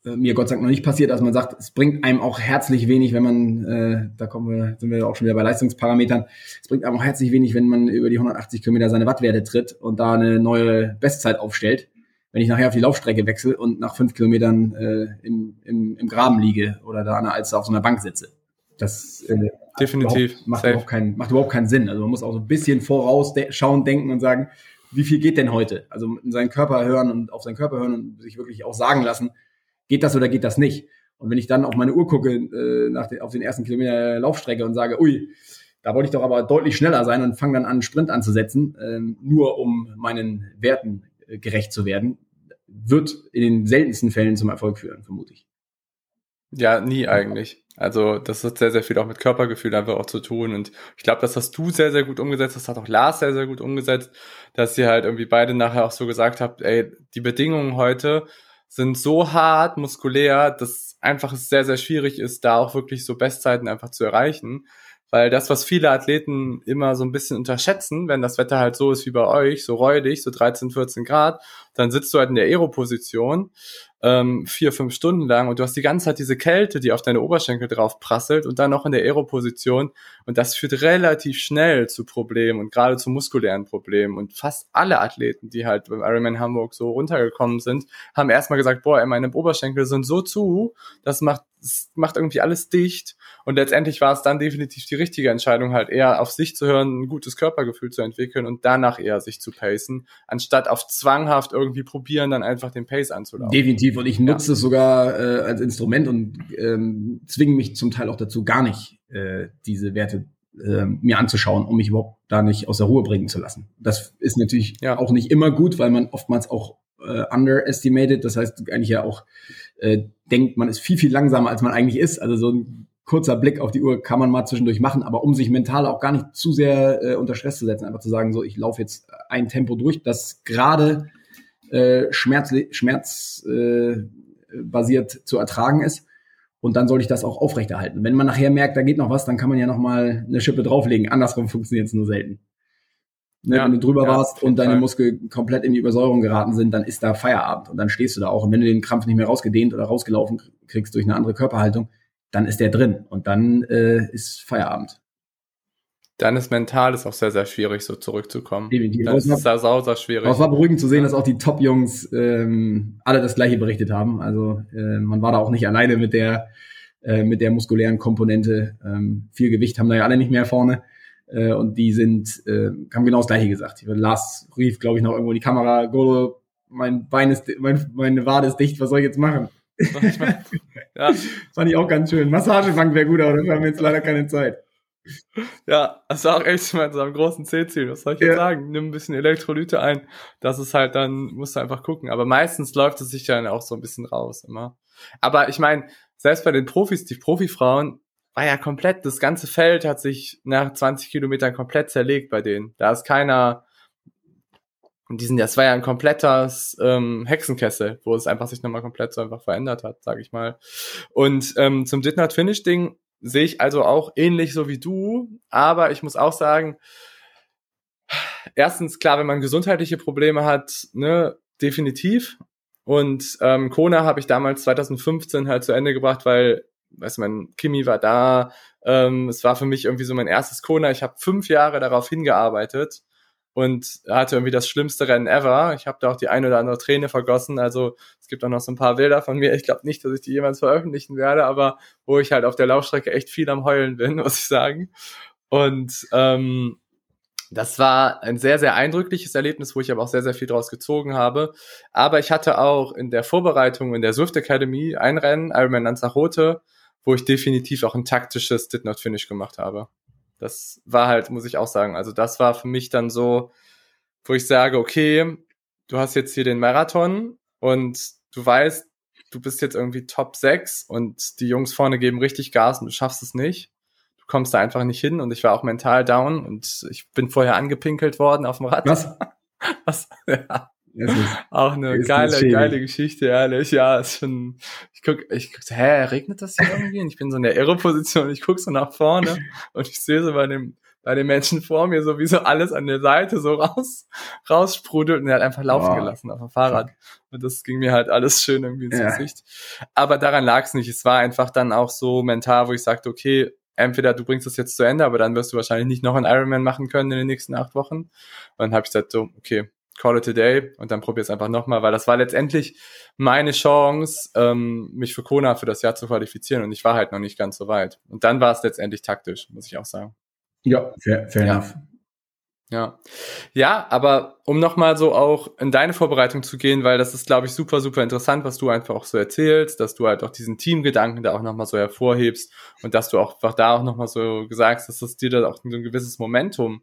Äh, mir Gott sei Dank noch nicht passiert, dass man sagt, es bringt einem auch herzlich wenig, wenn man, äh, da kommen wir, sind wir auch schon wieder bei Leistungsparametern, es bringt einem auch herzlich wenig, wenn man über die 180 Kilometer seine Wattwerte tritt und da eine neue Bestzeit aufstellt. Wenn ich nachher auf die Laufstrecke wechsle und nach fünf Kilometern äh, im, im, im Graben liege oder da an der Alster auf so einer Bank sitze. Das äh, definitiv überhaupt, macht, überhaupt keinen, macht überhaupt keinen Sinn. Also man muss auch so ein bisschen vorausschauen, denken und sagen, wie viel geht denn heute? Also in seinen Körper hören und auf seinen Körper hören und sich wirklich auch sagen lassen, geht das oder geht das nicht? Und wenn ich dann auf meine Uhr gucke, äh, nach den, auf den ersten Kilometer Laufstrecke und sage, ui, da wollte ich doch aber deutlich schneller sein und fange dann an, einen Sprint anzusetzen, äh, nur um meinen Werten äh, gerecht zu werden, wird in den seltensten Fällen zum Erfolg führen, vermute ich. Ja, nie eigentlich. Also das hat sehr, sehr viel auch mit Körpergefühl einfach auch zu tun. Und ich glaube, das hast du sehr, sehr gut umgesetzt. Das hat auch Lars sehr, sehr gut umgesetzt, dass ihr halt irgendwie beide nachher auch so gesagt habt, ey, die Bedingungen heute sind so hart muskulär, dass einfach es sehr, sehr schwierig ist, da auch wirklich so Bestzeiten einfach zu erreichen. Weil das, was viele Athleten immer so ein bisschen unterschätzen, wenn das Wetter halt so ist wie bei euch, so räudig, so 13, 14 Grad, dann sitzt du halt in der Aero-Position ähm, vier, fünf Stunden lang und du hast die ganze Zeit diese Kälte, die auf deine Oberschenkel drauf prasselt und dann noch in der Aero-Position und das führt relativ schnell zu Problemen und gerade zu muskulären Problemen. Und fast alle Athleten, die halt beim Ironman Hamburg so runtergekommen sind, haben erstmal gesagt, boah, meine Oberschenkel sind so zu, das macht macht irgendwie alles dicht. Und letztendlich war es dann definitiv die richtige Entscheidung, halt eher auf sich zu hören, ein gutes Körpergefühl zu entwickeln und danach eher sich zu pacen, anstatt auf zwanghaft irgendwie probieren, dann einfach den Pace anzulaufen. Definitiv. Und ich nutze ja. es sogar äh, als Instrument und ähm, zwinge mich zum Teil auch dazu, gar nicht äh, diese Werte äh, mir anzuschauen, um mich überhaupt da nicht aus der Ruhe bringen zu lassen. Das ist natürlich ja. auch nicht immer gut, weil man oftmals auch äh, underestimated, das heißt eigentlich ja auch äh, denkt, man ist viel, viel langsamer, als man eigentlich ist. Also so ein kurzer Blick auf die Uhr kann man mal zwischendurch machen, aber um sich mental auch gar nicht zu sehr äh, unter Stress zu setzen, einfach zu sagen, so ich laufe jetzt ein Tempo durch, das gerade äh, schmerz, schmerz äh, basiert zu ertragen ist. Und dann soll ich das auch aufrechterhalten. Wenn man nachher merkt, da geht noch was, dann kann man ja noch mal eine Schippe drauflegen. Andersrum funktioniert es nur selten. Ne, ja, wenn du drüber ja, warst und deine Fall. Muskeln komplett in die Übersäuerung geraten sind, dann ist da Feierabend und dann stehst du da auch. Und wenn du den Krampf nicht mehr rausgedehnt oder rausgelaufen kriegst durch eine andere Körperhaltung, dann ist der drin und dann äh, ist Feierabend. Dann ist mental ist auch sehr, sehr schwierig, so zurückzukommen. Definitiv. Dann ist es da sau, sehr schwierig. es war beruhigend zu sehen, dass auch die Top-Jungs ähm, alle das Gleiche berichtet haben. Also äh, man war da auch nicht alleine mit der, äh, mit der muskulären Komponente. Ähm, viel Gewicht haben da ja alle nicht mehr vorne. Äh, und die sind, äh, haben genau das gleiche gesagt. Lars rief, glaube ich, noch irgendwo in die Kamera, Golo, mein Bein ist, mein, meine Wade ist dicht, was soll ich jetzt machen? ja. Fand ich auch ganz schön. Massagebank wäre gut, aber dafür haben wir jetzt leider keine Zeit. Ja, das war auch echt mit so einem großen C-Ziel. Was soll ich jetzt ja. sagen? Nimm ein bisschen Elektrolyte ein. Das ist halt dann, musst du einfach gucken. Aber meistens läuft es sich dann auch so ein bisschen raus immer. Aber ich meine, selbst bei den Profis, die Profifrauen, war ja komplett, das ganze Feld hat sich nach 20 Kilometern komplett zerlegt bei denen. Da ist keiner, und diesen, das war ja ein komplettes ähm, Hexenkessel, wo es einfach sich nochmal komplett so einfach verändert hat, sag ich mal. Und ähm, zum Did Not Finish Ding sehe ich also auch ähnlich so wie du, aber ich muss auch sagen, erstens klar, wenn man gesundheitliche Probleme hat, ne, definitiv. Und ähm, Kona habe ich damals 2015 halt zu Ende gebracht, weil weiß man, Kimi war da. Ähm, es war für mich irgendwie so mein erstes Kona. Ich habe fünf Jahre darauf hingearbeitet und hatte irgendwie das schlimmste Rennen ever. Ich habe da auch die ein oder andere Träne vergossen. Also es gibt auch noch so ein paar Bilder von mir. Ich glaube nicht, dass ich die jemals veröffentlichen werde, aber wo ich halt auf der Laufstrecke echt viel am Heulen bin, muss ich sagen. Und ähm, das war ein sehr, sehr eindrückliches Erlebnis, wo ich aber auch sehr, sehr viel draus gezogen habe. Aber ich hatte auch in der Vorbereitung in der Swift Academy ein Rennen, Ironman Lanzarote, wo ich definitiv auch ein taktisches Did Not Finish gemacht habe. Das war halt, muss ich auch sagen, also das war für mich dann so, wo ich sage, okay, du hast jetzt hier den Marathon und du weißt, du bist jetzt irgendwie Top 6 und die Jungs vorne geben richtig Gas und du schaffst es nicht. Du kommst da einfach nicht hin und ich war auch mental down und ich bin vorher angepinkelt worden auf dem Rad. Was? Was? Ja. Auch eine geile, geile Geschichte, ehrlich. Ja, ist schon. Ich guck, ich guck, hä, regnet das hier irgendwie? Und ich bin so in der Aero-Position, ich guck so nach vorne und ich sehe so bei dem, bei den Menschen vor mir so wie so alles an der Seite so raus, raussprudelt und er hat einfach laufen wow. gelassen auf dem Fahrrad. Und das ging mir halt alles schön irgendwie ins ja. Gesicht. Aber daran lag es nicht. Es war einfach dann auch so mental, wo ich sagte, okay, entweder du bringst das jetzt zu Ende, aber dann wirst du wahrscheinlich nicht noch einen Ironman machen können in den nächsten acht Wochen. Und dann habe ich gesagt, so, okay, call it a day und dann probier es einfach nochmal, weil das war letztendlich meine Chance, ähm, mich für Kona für das Jahr zu qualifizieren und ich war halt noch nicht ganz so weit. Und dann war es letztendlich taktisch, muss ich auch sagen. Ja, fair, fair ja. enough. Ja. Ja, aber um nochmal so auch in deine Vorbereitung zu gehen, weil das ist, glaube ich, super, super interessant, was du einfach auch so erzählst, dass du halt auch diesen Teamgedanken da auch nochmal so hervorhebst und dass du auch einfach da auch nochmal so gesagt hast, dass es dir da auch so ein gewisses Momentum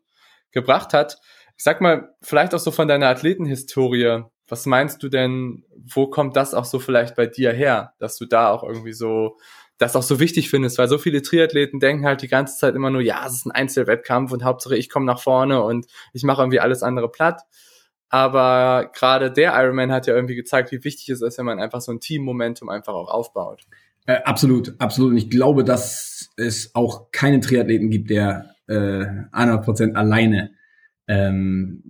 gebracht hat. Ich sag mal, vielleicht auch so von deiner Athletenhistorie. Was meinst du denn, wo kommt das auch so vielleicht bei dir her, dass du da auch irgendwie so das auch so wichtig findest, weil so viele Triathleten denken halt die ganze Zeit immer nur, ja, es ist ein Einzelwettkampf und Hauptsache ich komme nach vorne und ich mache irgendwie alles andere platt. Aber gerade der Ironman hat ja irgendwie gezeigt, wie wichtig es ist, wenn man einfach so ein Team-Momentum einfach auch aufbaut. Äh, absolut, absolut. Und ich glaube, dass es auch keinen Triathleten gibt, der äh, 100% alleine ähm,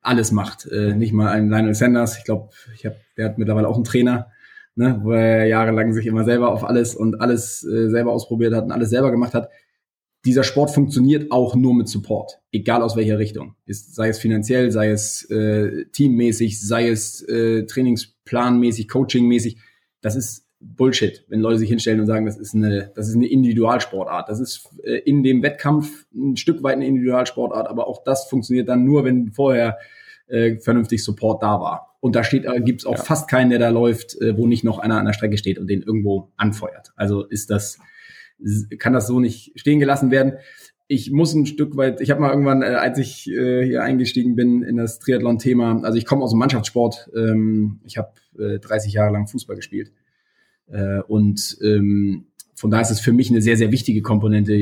alles macht. Äh, nicht mal ein Lionel Sanders. Ich glaube, ich hab, der hat mittlerweile auch einen Trainer, ne, wo er jahrelang sich immer selber auf alles und alles äh, selber ausprobiert hat und alles selber gemacht hat. Dieser Sport funktioniert auch nur mit Support, egal aus welcher Richtung. Ist, sei es finanziell, sei es äh, teammäßig, sei es äh, trainingsplanmäßig, coachingmäßig. Das ist Bullshit, wenn Leute sich hinstellen und sagen, das ist eine, das ist eine Individualsportart. Das ist äh, in dem Wettkampf ein Stück weit eine Individualsportart, aber auch das funktioniert dann nur, wenn vorher äh, vernünftig Support da war. Und da steht, äh, gibt's auch ja. fast keinen, der da läuft, äh, wo nicht noch einer an der Strecke steht und den irgendwo anfeuert. Also ist das, kann das so nicht stehen gelassen werden. Ich muss ein Stück weit, ich habe mal irgendwann, äh, als ich äh, hier eingestiegen bin in das Triathlon-Thema, also ich komme aus dem Mannschaftssport, ähm, ich habe äh, 30 Jahre lang Fußball gespielt äh, und ähm, von daher ist es für mich eine sehr, sehr wichtige Komponente,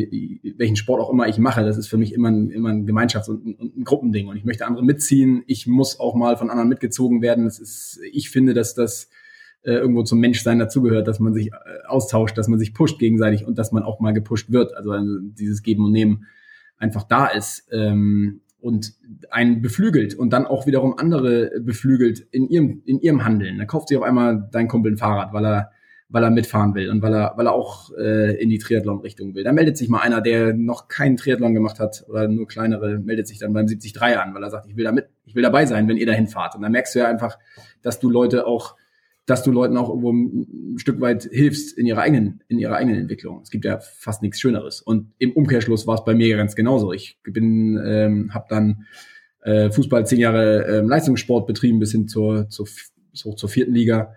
welchen Sport auch immer ich mache. Das ist für mich immer ein, immer ein Gemeinschafts- und ein, ein Gruppending. Und ich möchte andere mitziehen. Ich muss auch mal von anderen mitgezogen werden. Das ist, ich finde, dass das äh, irgendwo zum Menschsein dazugehört, dass man sich äh, austauscht, dass man sich pusht gegenseitig und dass man auch mal gepusht wird. Also, also dieses Geben und Nehmen einfach da ist. Ähm, und einen beflügelt und dann auch wiederum andere beflügelt in ihrem, in ihrem Handeln. Da kauft sich auf einmal dein Kumpel ein Fahrrad, weil er weil er mitfahren will und weil er, weil er auch äh, in die Triathlon-Richtung will. Da meldet sich mal einer, der noch keinen Triathlon gemacht hat oder nur kleinere, meldet sich dann beim 73 an, weil er sagt, ich will da mit, ich will dabei sein, wenn ihr dahin fahrt. Und dann merkst du ja einfach, dass du Leute auch, dass du Leuten auch irgendwo ein Stück weit hilfst in ihrer eigenen, in ihrer eigenen Entwicklung. Es gibt ja fast nichts Schöneres. Und im Umkehrschluss war es bei mir ganz genauso. Ich bin, ähm, habe dann äh, Fußball zehn Jahre ähm, Leistungssport betrieben bis hin zur, zur, zur, zur vierten Liga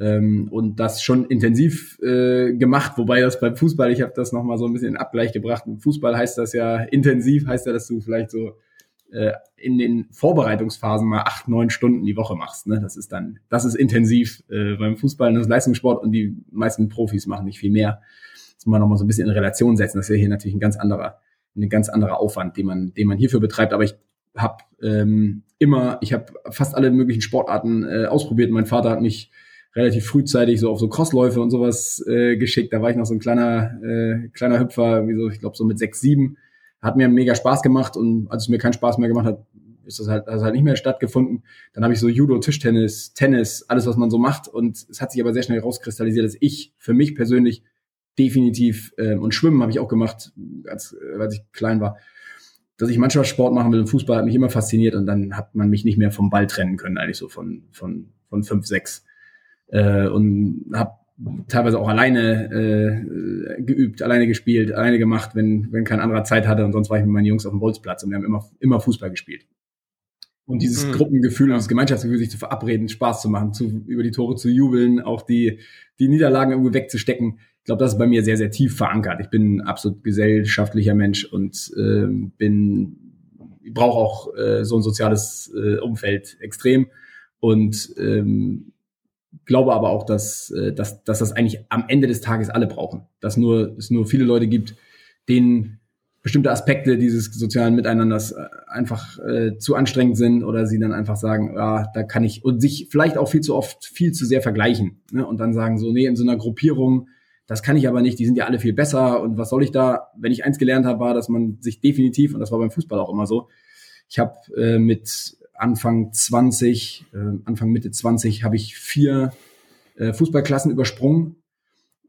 ähm, und das schon intensiv äh, gemacht, wobei das beim Fußball, ich habe das nochmal so ein bisschen in Abgleich gebracht. Im Fußball heißt das ja intensiv, heißt ja, dass du vielleicht so äh, in den Vorbereitungsphasen mal acht, neun Stunden die Woche machst. Ne? Das ist dann, das ist intensiv äh, beim Fußball und das ist Leistungssport und die meisten Profis machen nicht viel mehr. Das muss man nochmal so ein bisschen in Relation setzen. Das ist ja hier natürlich ein ganz anderer, ein ganz anderer Aufwand, den man, den man hierfür betreibt. Aber ich habe ähm, immer, ich habe fast alle möglichen Sportarten äh, ausprobiert. Mein Vater hat mich relativ frühzeitig so auf so Crossläufe und sowas äh, geschickt. Da war ich noch so ein kleiner, äh, kleiner Hüpfer, wie so, ich glaube so mit sechs, sieben. Hat mir mega Spaß gemacht und als es mir keinen Spaß mehr gemacht hat, ist das halt, das halt nicht mehr stattgefunden. Dann habe ich so Judo, Tischtennis, Tennis, alles, was man so macht. Und es hat sich aber sehr schnell rauskristallisiert, dass ich für mich persönlich definitiv äh, und Schwimmen habe ich auch gemacht, als, äh, als ich klein war, dass ich manchmal Sport machen will und Fußball hat mich immer fasziniert und dann hat man mich nicht mehr vom Ball trennen können, eigentlich so von, von, von fünf, sechs äh, und habe teilweise auch alleine äh, geübt, alleine gespielt, alleine gemacht, wenn, wenn kein anderer Zeit hatte und sonst war ich mit meinen Jungs auf dem Bolzplatz und wir haben immer, immer Fußball gespielt. Und dieses mhm. Gruppengefühl und das Gemeinschaftsgefühl, sich zu verabreden, Spaß zu machen, zu, über die Tore zu jubeln, auch die, die Niederlagen irgendwo wegzustecken. Ich glaube, das ist bei mir sehr, sehr tief verankert. Ich bin ein absolut gesellschaftlicher Mensch und äh, bin, brauche auch äh, so ein soziales äh, Umfeld extrem. Und ähm, glaube aber auch, dass, äh, dass, dass das eigentlich am Ende des Tages alle brauchen. Dass nur, es nur viele Leute gibt, denen bestimmte Aspekte dieses sozialen Miteinanders äh, einfach äh, zu anstrengend sind oder sie dann einfach sagen, ja, da kann ich und sich vielleicht auch viel zu oft viel zu sehr vergleichen ne? und dann sagen so, nee, in so einer Gruppierung, das kann ich aber nicht, die sind ja alle viel besser und was soll ich da? Wenn ich eins gelernt habe, war, dass man sich definitiv und das war beim Fußball auch immer so. Ich habe äh, mit Anfang 20, äh, Anfang Mitte 20 habe ich vier äh, Fußballklassen übersprungen,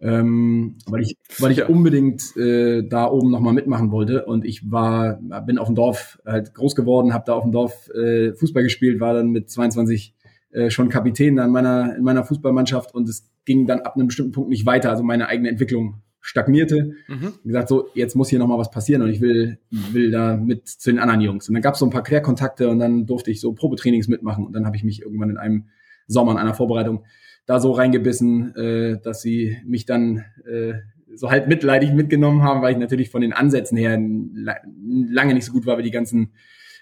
ähm, weil ich, weil ich unbedingt äh, da oben nochmal mitmachen wollte. Und ich war, bin auf dem Dorf halt groß geworden, habe da auf dem Dorf äh, Fußball gespielt, war dann mit 22 äh, schon Kapitän in meiner, in meiner Fußballmannschaft und es ging dann ab einem bestimmten Punkt nicht weiter. Also meine eigene Entwicklung stagnierte. Mhm. gesagt, so, jetzt muss hier nochmal was passieren und ich will, will da mit zu den anderen Jungs. Und dann gab es so ein paar Querkontakte und dann durfte ich so Probetrainings mitmachen und dann habe ich mich irgendwann in einem Sommer in einer Vorbereitung da so reingebissen, äh, dass sie mich dann äh, so halt mitleidig mitgenommen haben, weil ich natürlich von den Ansätzen her lange nicht so gut war wie die ganzen,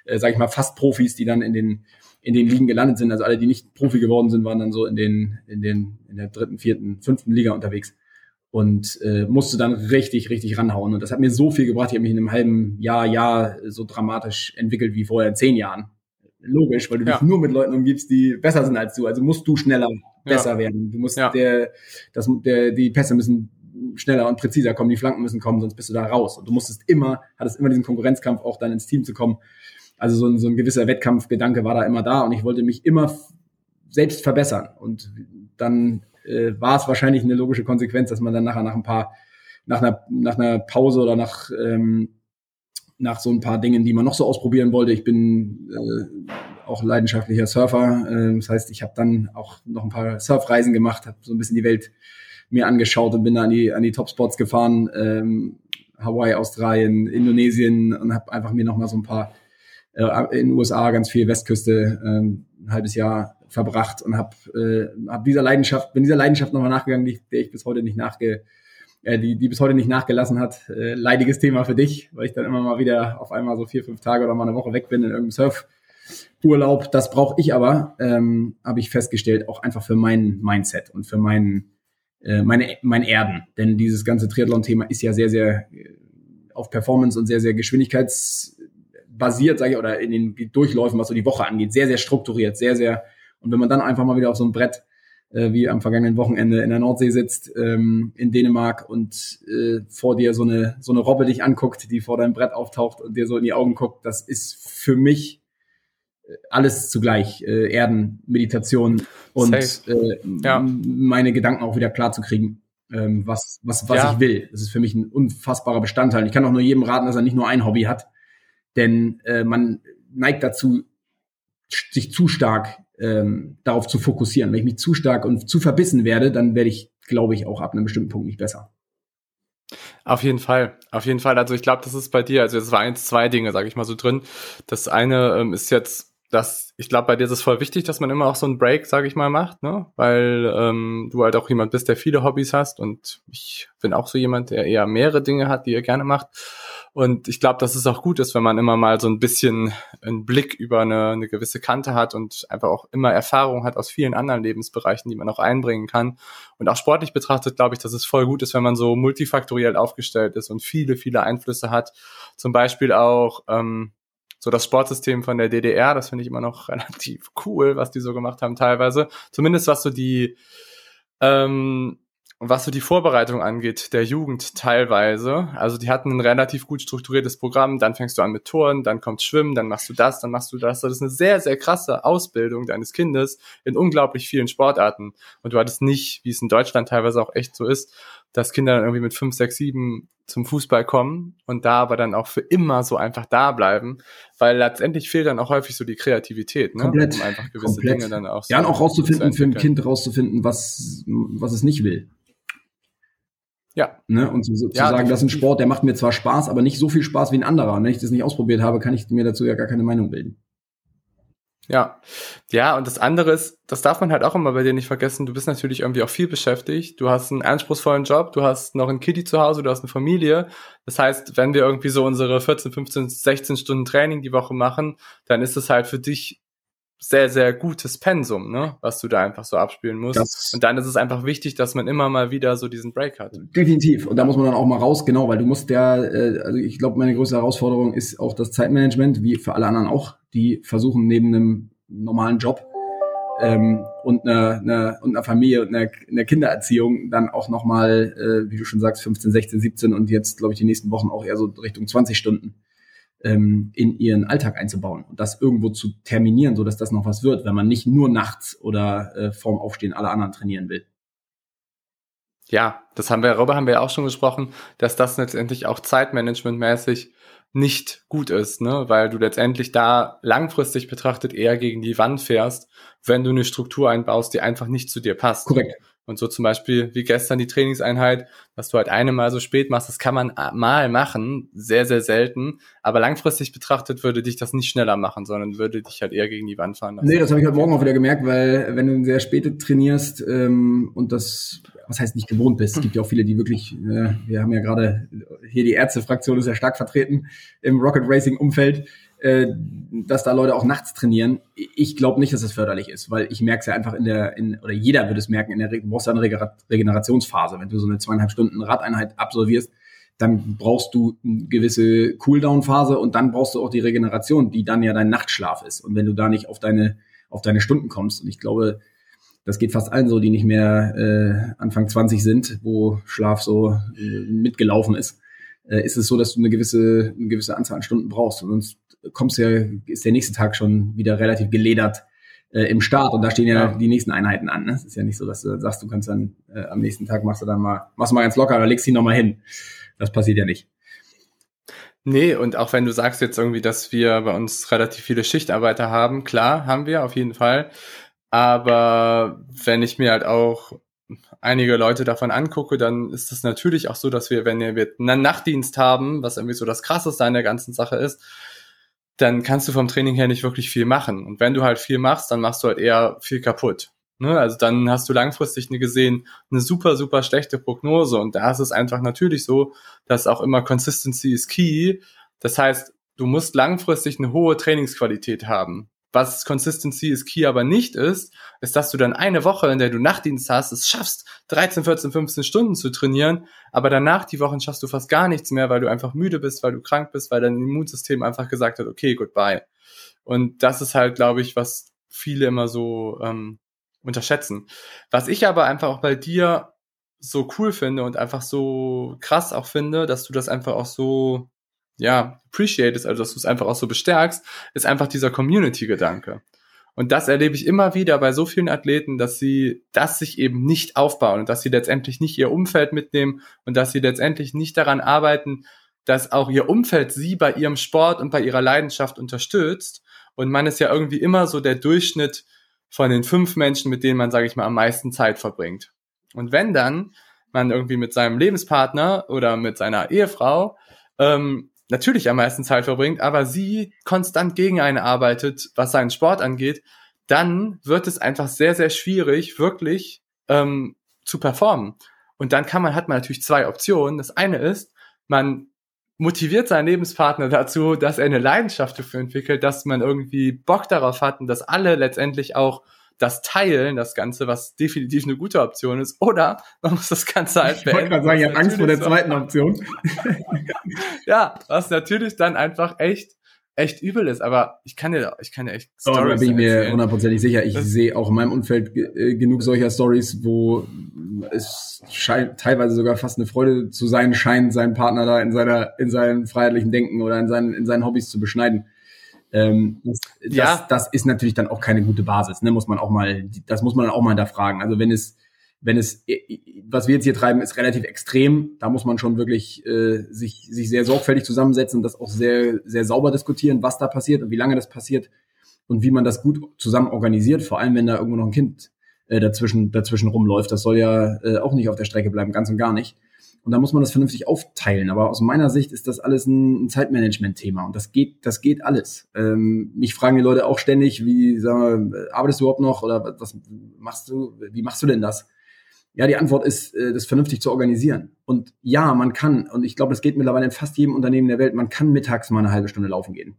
äh, sag ich mal, fast Profis, die dann in den in den Ligen gelandet sind. Also alle, die nicht Profi geworden sind, waren dann so in den in den in der dritten, vierten, fünften Liga unterwegs und äh, musste dann richtig, richtig ranhauen. Und das hat mir so viel gebracht. Ich habe mich in einem halben Jahr, Jahr so dramatisch entwickelt wie vorher in zehn Jahren. logisch, weil du ja. dich nur mit Leuten umgibst, die besser sind als du. Also musst du schneller besser ja. werden. Du musst ja. der, das, der, die Pässe müssen schneller und präziser kommen, die Flanken müssen kommen, sonst bist du da raus. Und du musstest immer, hattest immer diesen Konkurrenzkampf, auch dann ins Team zu kommen. Also so ein, so ein gewisser Wettkampfgedanke war da immer da und ich wollte mich immer selbst verbessern. Und dann äh, war es wahrscheinlich eine logische Konsequenz, dass man dann nachher nach ein paar, nach einer, nach einer Pause oder nach, ähm, nach so ein paar Dingen, die man noch so ausprobieren wollte. Ich bin äh, auch leidenschaftlicher Surfer. Äh, das heißt, ich habe dann auch noch ein paar Surfreisen gemacht, habe so ein bisschen die Welt mir angeschaut und bin da an die, an die Top-Spots gefahren. Ähm, Hawaii, Australien, Indonesien und habe einfach mir noch mal so ein paar äh, in den USA ganz viel Westküste ähm, ein halbes Jahr verbracht und habe äh, hab dieser Leidenschaft, bin dieser Leidenschaft nochmal nachgegangen, die, der ich bis heute nicht nachge, äh, die, die bis heute nicht nachgelassen hat. Äh, leidiges Thema für dich, weil ich dann immer mal wieder auf einmal so vier, fünf Tage oder mal eine Woche weg bin in irgendeinem Surfurlaub. Das brauche ich aber, ähm, habe ich festgestellt, auch einfach für mein Mindset und für mein, äh, meine, mein Erden. Denn dieses ganze Triathlon-Thema ist ja sehr, sehr äh, auf Performance und sehr, sehr geschwindigkeitsbasiert, sage ich, oder in den Durchläufen, was so die Woche angeht, sehr, sehr strukturiert, sehr, sehr und wenn man dann einfach mal wieder auf so einem Brett äh, wie am vergangenen Wochenende in der Nordsee sitzt, ähm, in Dänemark und äh, vor dir so eine, so eine Robbe dich anguckt, die vor deinem Brett auftaucht und dir so in die Augen guckt, das ist für mich äh, alles zugleich. Äh, Erden, Meditation und äh, ja. meine Gedanken auch wieder klar zu kriegen, ähm, was, was, was ja. ich will. Das ist für mich ein unfassbarer Bestandteil. Ich kann auch nur jedem raten, dass er nicht nur ein Hobby hat, denn äh, man neigt dazu, sich zu stark ähm, darauf zu fokussieren. Wenn ich mich zu stark und zu verbissen werde, dann werde ich, glaube ich, auch ab einem bestimmten Punkt nicht besser. Auf jeden Fall, auf jeden Fall. Also ich glaube, das ist bei dir, also es war eins, zwei Dinge, sage ich mal so drin. Das eine ähm, ist jetzt, dass ich glaube, bei dir ist es voll wichtig, dass man immer auch so einen Break, sage ich mal, macht, ne? Weil ähm, du halt auch jemand bist, der viele Hobbys hast und ich bin auch so jemand, der eher mehrere Dinge hat, die er gerne macht. Und ich glaube, dass es auch gut ist, wenn man immer mal so ein bisschen einen Blick über eine, eine gewisse Kante hat und einfach auch immer Erfahrung hat aus vielen anderen Lebensbereichen, die man auch einbringen kann. Und auch sportlich betrachtet, glaube ich, dass es voll gut ist, wenn man so multifaktoriell aufgestellt ist und viele, viele Einflüsse hat. Zum Beispiel auch ähm, so das Sportsystem von der DDR, das finde ich immer noch relativ cool, was die so gemacht haben teilweise. Zumindest was so die ähm, was so die Vorbereitung angeht, der Jugend teilweise, also die hatten ein relativ gut strukturiertes Programm, dann fängst du an mit Touren, dann kommt Schwimmen, dann machst du das, dann machst du das. Das ist eine sehr, sehr krasse Ausbildung deines Kindes in unglaublich vielen Sportarten. Und du hattest nicht, wie es in Deutschland teilweise auch echt so ist, dass Kinder dann irgendwie mit fünf, sechs, sieben zum Fußball kommen und da aber dann auch für immer so einfach da bleiben, weil letztendlich fehlt dann auch häufig so die Kreativität, ne? Komplett, um einfach gewisse komplett. Dinge dann auch so Ja, und auch rauszufinden, für ein Kind rauszufinden, was, was es nicht will. Ja. Ne? Und so, so ja, zu sagen, das ist ein Sport, der macht mir zwar Spaß, aber nicht so viel Spaß wie ein anderer. Und wenn ich das nicht ausprobiert habe, kann ich mir dazu ja gar keine Meinung bilden. Ja, ja, und das andere ist, das darf man halt auch immer bei dir nicht vergessen, du bist natürlich irgendwie auch viel beschäftigt, du hast einen anspruchsvollen Job, du hast noch ein Kitty zu Hause, du hast eine Familie. Das heißt, wenn wir irgendwie so unsere 14, 15, 16 Stunden Training die Woche machen, dann ist es halt für dich sehr, sehr gutes Pensum, ne, was du da einfach so abspielen musst. Das und dann ist es einfach wichtig, dass man immer mal wieder so diesen Break hat. Definitiv. Und da muss man dann auch mal raus, genau, weil du musst ja, äh, also ich glaube, meine größte Herausforderung ist auch das Zeitmanagement, wie für alle anderen auch, die versuchen neben einem normalen Job ähm, und einer eine, und einer Familie und einer, einer Kindererziehung dann auch nochmal, äh, wie du schon sagst, 15, 16, 17 und jetzt, glaube ich, die nächsten Wochen auch eher so Richtung 20 Stunden ähm, in ihren Alltag einzubauen und das irgendwo zu terminieren, so dass das noch was wird, wenn man nicht nur nachts oder äh, vorm Aufstehen alle anderen trainieren will. Ja, das haben wir, darüber haben wir auch schon gesprochen, dass das letztendlich auch zeitmanagementmäßig nicht gut ist, ne? weil du letztendlich da langfristig betrachtet eher gegen die Wand fährst, wenn du eine Struktur einbaust, die einfach nicht zu dir passt. Korrekt. Und so zum Beispiel wie gestern die Trainingseinheit, dass du halt eine Mal so spät machst, das kann man mal machen, sehr, sehr selten. Aber langfristig betrachtet würde dich das nicht schneller machen, sondern würde dich halt eher gegen die Wand fahren lassen. Nee, das habe ich heute Morgen auch wieder gemerkt, weil wenn du sehr spät trainierst ähm, und das, was heißt nicht gewohnt bist, es gibt ja auch viele, die wirklich, äh, wir haben ja gerade hier die Ärztefraktion ist ja stark vertreten im Rocket Racing Umfeld äh, dass da Leute auch nachts trainieren. Ich glaube nicht, dass das förderlich ist, weil ich merke es ja einfach in der, in, oder jeder würde es merken, in der du brauchst ja eine Regenerationsphase. Wenn du so eine zweieinhalb Stunden Radeinheit absolvierst, dann brauchst du eine gewisse Cooldown-Phase und dann brauchst du auch die Regeneration, die dann ja dein Nachtschlaf ist. Und wenn du da nicht auf deine, auf deine Stunden kommst, und ich glaube, das geht fast allen so, die nicht mehr äh, Anfang 20 sind, wo Schlaf so äh, mitgelaufen ist, äh, ist es so, dass du eine gewisse, eine gewisse Anzahl an Stunden brauchst. Und sonst kommst ja, ist der nächste Tag schon wieder relativ geledert äh, im Start und da stehen ja, ja, die nächsten Einheiten an. Ne? Es ist ja nicht so, dass du sagst, du kannst dann äh, am nächsten Tag machst du dann mal, machst du mal ganz locker oder legst ihn nochmal hin. Das passiert ja nicht. Nee, und auch wenn du sagst jetzt irgendwie, dass wir bei uns relativ viele Schichtarbeiter haben, klar, haben wir auf jeden Fall. Aber wenn ich mir halt auch einige Leute davon angucke, dann ist es natürlich auch so, dass wir, wenn wir einen Nachtdienst haben, was irgendwie so das Krasseste an der ganzen Sache ist, dann kannst du vom Training her nicht wirklich viel machen. Und wenn du halt viel machst, dann machst du halt eher viel kaputt. Ne? Also dann hast du langfristig eine gesehen eine super, super schlechte Prognose. Und da ist es einfach natürlich so, dass auch immer Consistency is key. Das heißt, du musst langfristig eine hohe Trainingsqualität haben. Was Consistency is key aber nicht ist, ist, dass du dann eine Woche, in der du Nachtdienst hast, es schaffst, 13, 14, 15 Stunden zu trainieren, aber danach die Wochen schaffst du fast gar nichts mehr, weil du einfach müde bist, weil du krank bist, weil dein Immunsystem einfach gesagt hat, okay, goodbye. Und das ist halt, glaube ich, was viele immer so ähm, unterschätzen. Was ich aber einfach auch bei dir so cool finde und einfach so krass auch finde, dass du das einfach auch so ja, appreciatest, also dass du es einfach auch so bestärkst, ist einfach dieser Community-Gedanke. Und das erlebe ich immer wieder bei so vielen Athleten, dass sie das sich eben nicht aufbauen und dass sie letztendlich nicht ihr Umfeld mitnehmen und dass sie letztendlich nicht daran arbeiten, dass auch ihr Umfeld sie bei ihrem Sport und bei ihrer Leidenschaft unterstützt. Und man ist ja irgendwie immer so der Durchschnitt von den fünf Menschen, mit denen man, sage ich mal, am meisten Zeit verbringt. Und wenn dann man irgendwie mit seinem Lebenspartner oder mit seiner Ehefrau ähm, natürlich am meisten Zeit verbringt, aber sie konstant gegen einen arbeitet, was seinen Sport angeht, dann wird es einfach sehr, sehr schwierig, wirklich ähm, zu performen. Und dann kann man, hat man natürlich zwei Optionen. Das eine ist, man motiviert seinen Lebenspartner dazu, dass er eine Leidenschaft dafür entwickelt, dass man irgendwie Bock darauf hat und dass alle letztendlich auch das teilen, das Ganze, was definitiv eine gute Option ist, oder man muss das Ganze halt beenden. Ich wollte gerade sagen, ich habe Angst vor der zweiten Option. ja, was natürlich dann einfach echt echt übel ist, aber ich kann dir, ich kann dir echt Stories oh, da bin ich mir hundertprozentig sicher. Ich sehe auch in meinem Umfeld äh, genug solcher Stories, wo es scheint teilweise sogar fast eine Freude zu sein scheint, seinen Partner da in seiner in seinem freiheitlichen Denken oder in seinen in seinen Hobbys zu beschneiden. Ähm, das, ja. das ist natürlich dann auch keine gute Basis, ne? Muss man auch mal, das muss man auch mal hinterfragen. Also wenn es, wenn es, was wir jetzt hier treiben, ist relativ extrem. Da muss man schon wirklich äh, sich, sich sehr sorgfältig zusammensetzen und das auch sehr, sehr sauber diskutieren, was da passiert und wie lange das passiert und wie man das gut zusammen organisiert, vor allem wenn da irgendwo noch ein Kind äh, dazwischen, dazwischen rumläuft. Das soll ja äh, auch nicht auf der Strecke bleiben, ganz und gar nicht. Und da muss man das vernünftig aufteilen. Aber aus meiner Sicht ist das alles ein, Zeitmanagement-Thema. Und das geht, das geht alles. Ähm, mich fragen die Leute auch ständig, wie, sag mal, arbeitest du überhaupt noch? Oder was machst du? Wie machst du denn das? Ja, die Antwort ist, äh, das vernünftig zu organisieren. Und ja, man kann, und ich glaube, das geht mittlerweile in fast jedem Unternehmen der Welt, man kann mittags mal eine halbe Stunde laufen gehen.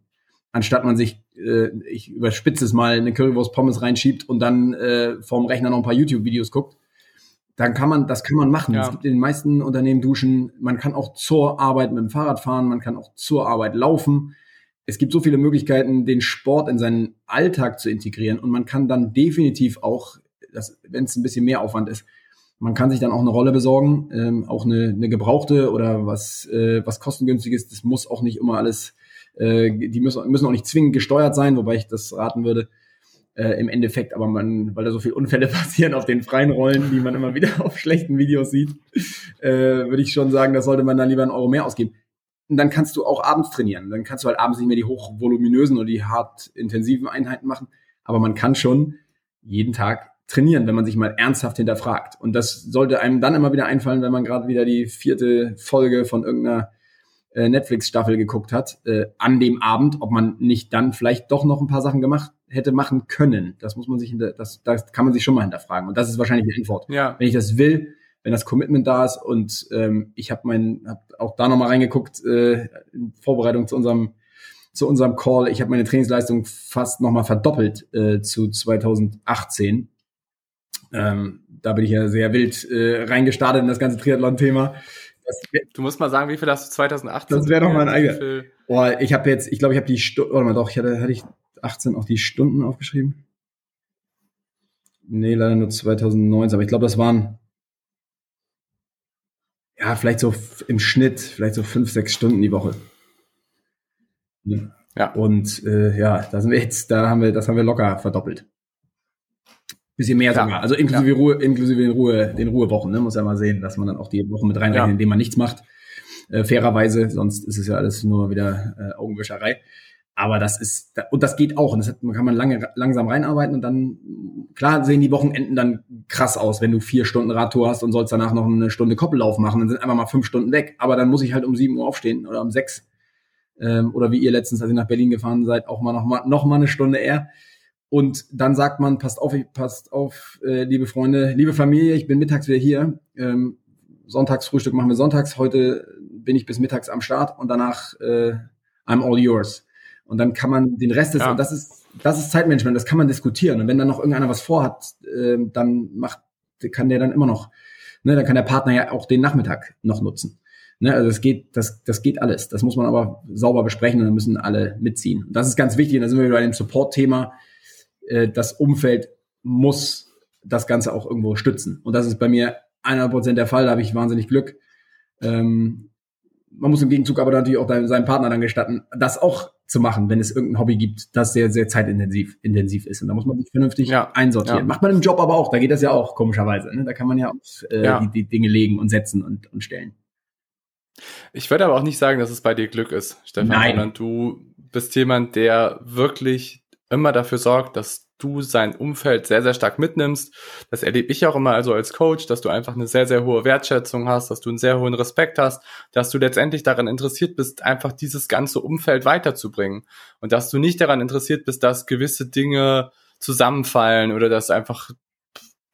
Anstatt man sich, äh, ich überspitze es mal, eine Currywurst Pommes reinschiebt und dann äh, vorm Rechner noch ein paar YouTube-Videos guckt dann kann man, das kann man machen. Ja. Es gibt in den meisten Unternehmen Duschen. Man kann auch zur Arbeit mit dem Fahrrad fahren. Man kann auch zur Arbeit laufen. Es gibt so viele Möglichkeiten, den Sport in seinen Alltag zu integrieren. Und man kann dann definitiv auch, wenn es ein bisschen mehr Aufwand ist, man kann sich dann auch eine Rolle besorgen, ähm, auch eine, eine gebrauchte oder was, äh, was kostengünstiges. Das muss auch nicht immer alles, äh, die müssen, müssen auch nicht zwingend gesteuert sein, wobei ich das raten würde äh, im Endeffekt, aber man, weil da so viele Unfälle passieren auf den freien Rollen, die man immer wieder auf schlechten Videos sieht, äh, würde ich schon sagen, da sollte man dann lieber einen Euro mehr ausgeben. Und dann kannst du auch abends trainieren. Dann kannst du halt abends nicht mehr die hochvoluminösen oder die hart intensiven Einheiten machen. Aber man kann schon jeden Tag trainieren, wenn man sich mal ernsthaft hinterfragt. Und das sollte einem dann immer wieder einfallen, wenn man gerade wieder die vierte Folge von irgendeiner äh, Netflix-Staffel geguckt hat, äh, an dem Abend, ob man nicht dann vielleicht doch noch ein paar Sachen gemacht hätte machen können. Das muss man sich hinter, das, das kann man sich schon mal hinterfragen. Und das ist wahrscheinlich die Antwort. Ja. Wenn ich das will, wenn das Commitment da ist und ähm, ich habe mein, hab auch da nochmal reingeguckt äh, in Vorbereitung zu unserem zu unserem Call. Ich habe meine Trainingsleistung fast nochmal verdoppelt äh, zu 2018. Ähm, da bin ich ja sehr wild äh, reingestartet in das ganze Triathlon-Thema. du musst mal sagen, wie viel hast du 2018? Das wäre doch mal ein eigener. Boah, ich habe jetzt, ich glaube, ich habe die Stunden, warte mal doch, ich hatte, hatte ich 18 auch die Stunden aufgeschrieben? Nee, leider nur 2019, aber ich glaube, das waren ja vielleicht so im Schnitt, vielleicht so fünf, sechs Stunden die Woche. Ja. ja. Und äh, ja, da sind wir jetzt, da haben wir, das haben wir locker verdoppelt. Bisschen mehr ja. sogar. Also inklusive ja. Ruhe, inklusive den Ruhe, den Ruhewochen, ne? Muss ja mal sehen, dass man dann auch die Wochen mit reinrechnet, ja. indem man nichts macht. Äh, fairerweise, sonst ist es ja alles nur wieder äh, Augenwischerei. Aber das ist, und das geht auch. Und das hat, kann man lange, langsam reinarbeiten und dann, klar sehen die Wochenenden dann krass aus, wenn du vier Stunden Radtour hast und sollst danach noch eine Stunde Koppellauf machen, dann sind einfach mal fünf Stunden weg. Aber dann muss ich halt um sieben Uhr aufstehen oder um sechs. Ähm, oder wie ihr letztens, als ihr nach Berlin gefahren seid, auch mal noch mal, noch mal eine Stunde eher. Und dann sagt man, passt auf, passt auf, äh, liebe Freunde, liebe Familie, ich bin mittags wieder hier. Ähm, Sonntagsfrühstück machen wir sonntags. Heute bin ich bis mittags am Start und danach äh, I'm all yours. Und dann kann man den Rest des, ja. und das ist, das ist Zeitmanagement, das kann man diskutieren. Und wenn dann noch irgendeiner was vorhat, äh, dann macht, kann der dann immer noch, ne, dann kann der Partner ja auch den Nachmittag noch nutzen. Ne, also das geht, das, das geht alles. Das muss man aber sauber besprechen und dann müssen alle mitziehen. Und das ist ganz wichtig. Und da sind wir wieder bei dem Support-Thema. Äh, das Umfeld muss das Ganze auch irgendwo stützen. Und das ist bei mir 100% der Fall. Da habe ich wahnsinnig Glück. Ähm, man muss im Gegenzug aber natürlich auch seinem Partner dann gestatten, das auch zu machen, wenn es irgendein Hobby gibt, das sehr, sehr zeitintensiv intensiv ist. Und da muss man sich vernünftig ja. einsortieren. Ja. Macht man im Job aber auch, da geht das ja auch, komischerweise. Ne? Da kann man ja auch äh, ja. Die, die, Dinge legen und setzen und, und stellen. Ich würde aber auch nicht sagen, dass es bei dir Glück ist, Stefan, Nein. sondern du bist jemand, der wirklich immer dafür sorgt, dass du sein Umfeld sehr, sehr stark mitnimmst. Das erlebe ich auch immer also als Coach, dass du einfach eine sehr, sehr hohe Wertschätzung hast, dass du einen sehr hohen Respekt hast, dass du letztendlich daran interessiert bist, einfach dieses ganze Umfeld weiterzubringen und dass du nicht daran interessiert bist, dass gewisse Dinge zusammenfallen oder dass einfach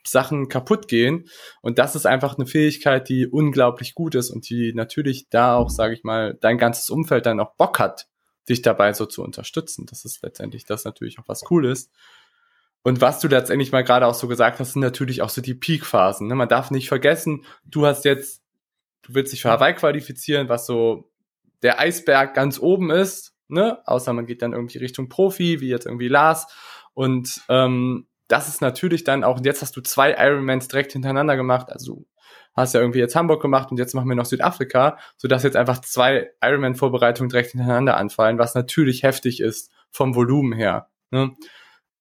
Sachen kaputt gehen. Und das ist einfach eine Fähigkeit, die unglaublich gut ist und die natürlich da auch, sage ich mal, dein ganzes Umfeld dann auch Bock hat, dich dabei so zu unterstützen. Das ist letztendlich das natürlich auch was cool ist. Und was du letztendlich mal gerade auch so gesagt hast, sind natürlich auch so die Peak-Phasen. Ne? Man darf nicht vergessen, du hast jetzt, du willst dich für Hawaii qualifizieren, was so der Eisberg ganz oben ist, ne? Außer man geht dann irgendwie Richtung Profi, wie jetzt irgendwie Lars. Und ähm, das ist natürlich dann auch, und jetzt hast du zwei Ironmans direkt hintereinander gemacht, also hast ja irgendwie jetzt Hamburg gemacht und jetzt machen wir noch Südafrika, sodass jetzt einfach zwei Ironman-Vorbereitungen direkt hintereinander anfallen, was natürlich heftig ist vom Volumen her. Ne?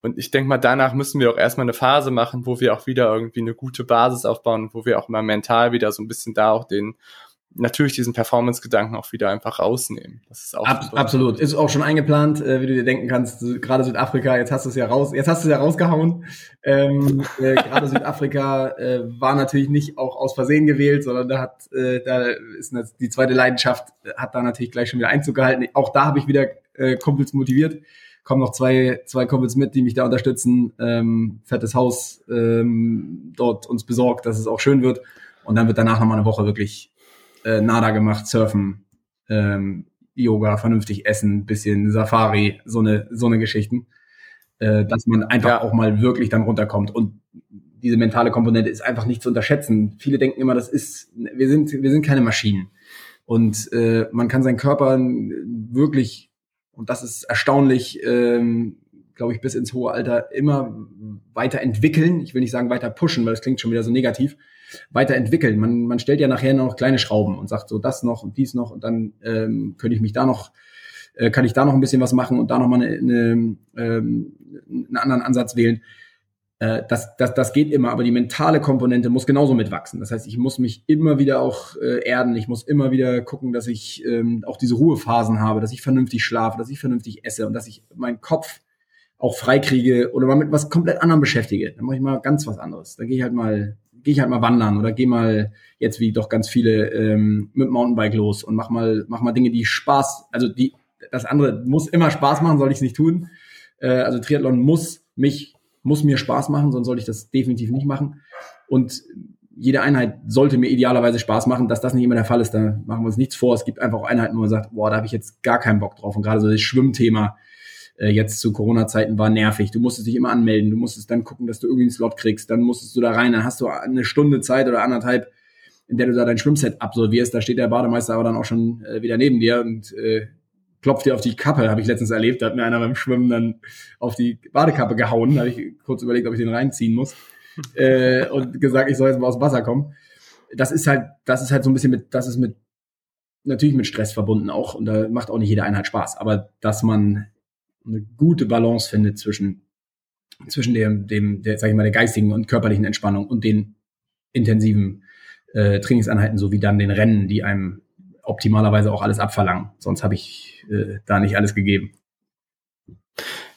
Und ich denke mal, danach müssen wir auch erstmal eine Phase machen, wo wir auch wieder irgendwie eine gute Basis aufbauen, wo wir auch mal mental wieder so ein bisschen da auch den, natürlich diesen Performance-Gedanken auch wieder einfach rausnehmen. Das ist auch Ab, absolut. Ist auch schon eingeplant, äh, wie du dir denken kannst. Gerade Südafrika, jetzt hast du es ja raus, jetzt hast du es ja rausgehauen. Ähm, äh, gerade Südafrika äh, war natürlich nicht auch aus Versehen gewählt, sondern da hat, äh, da ist die zweite Leidenschaft hat da natürlich gleich schon wieder Einzug gehalten. Auch da habe ich wieder äh, Kumpels motiviert kommen noch zwei, zwei Kumpels mit, die mich da unterstützen, ähm, fettes Haus ähm, dort uns besorgt, dass es auch schön wird. Und dann wird danach nochmal eine Woche wirklich äh, Nada gemacht, Surfen, ähm, Yoga, vernünftig essen, bisschen Safari, so eine, so eine Geschichten. Äh, dass man einfach ja. auch mal wirklich dann runterkommt. Und diese mentale Komponente ist einfach nicht zu unterschätzen. Viele denken immer, das ist, wir sind, wir sind keine Maschinen. Und äh, man kann seinen Körper wirklich und das ist erstaunlich, ähm, glaube ich, bis ins hohe Alter immer weiterentwickeln. Ich will nicht sagen weiter pushen, weil das klingt schon wieder so negativ. Weiterentwickeln. Man, man stellt ja nachher noch kleine Schrauben und sagt so das noch und dies noch und dann ähm, könnte ich mich da noch, äh, kann ich da noch ein bisschen was machen und da noch mal eine, eine, ähm, einen anderen Ansatz wählen. Äh, das, das, das geht immer, aber die mentale Komponente muss genauso mitwachsen. Das heißt, ich muss mich immer wieder auch äh, erden, ich muss immer wieder gucken, dass ich ähm, auch diese Ruhephasen habe, dass ich vernünftig schlafe, dass ich vernünftig esse und dass ich meinen Kopf auch freikriege oder mal mit was komplett anderem beschäftige. Dann mache ich mal ganz was anderes. Dann gehe ich halt mal, gehe ich halt mal wandern oder gehe mal jetzt wie doch ganz viele ähm, mit Mountainbike los und mach mal, mach mal Dinge, die Spaß, also die das andere muss immer Spaß machen, soll ich es nicht tun. Äh, also Triathlon muss mich muss mir Spaß machen, sonst sollte ich das definitiv nicht machen. Und jede Einheit sollte mir idealerweise Spaß machen. Dass das nicht immer der Fall ist, da machen wir uns nichts vor. Es gibt einfach auch Einheiten, wo man sagt, boah, da habe ich jetzt gar keinen Bock drauf. Und gerade so das Schwimmthema äh, jetzt zu Corona-Zeiten war nervig. Du musstest dich immer anmelden, du musstest dann gucken, dass du irgendwie einen Slot kriegst, dann musstest du da rein, dann hast du eine Stunde Zeit oder anderthalb in der du da dein Schwimmset absolvierst, da steht der Bademeister aber dann auch schon äh, wieder neben dir und äh, klopft dir auf die Kappe, habe ich letztens erlebt. Da hat mir einer beim Schwimmen dann auf die Badekappe gehauen. Da habe ich kurz überlegt, ob ich den reinziehen muss. äh, und gesagt, ich soll jetzt mal aus dem Wasser kommen. Das ist halt, das ist halt so ein bisschen mit, das ist mit, natürlich mit Stress verbunden auch. Und da macht auch nicht jede Einheit Spaß. Aber dass man eine gute Balance findet zwischen, zwischen dem, dem, der, sag ich mal, der geistigen und körperlichen Entspannung und den intensiven äh, Trainingseinheiten sowie dann den Rennen, die einem optimalerweise auch alles abverlangen. Sonst habe ich äh, da nicht alles gegeben.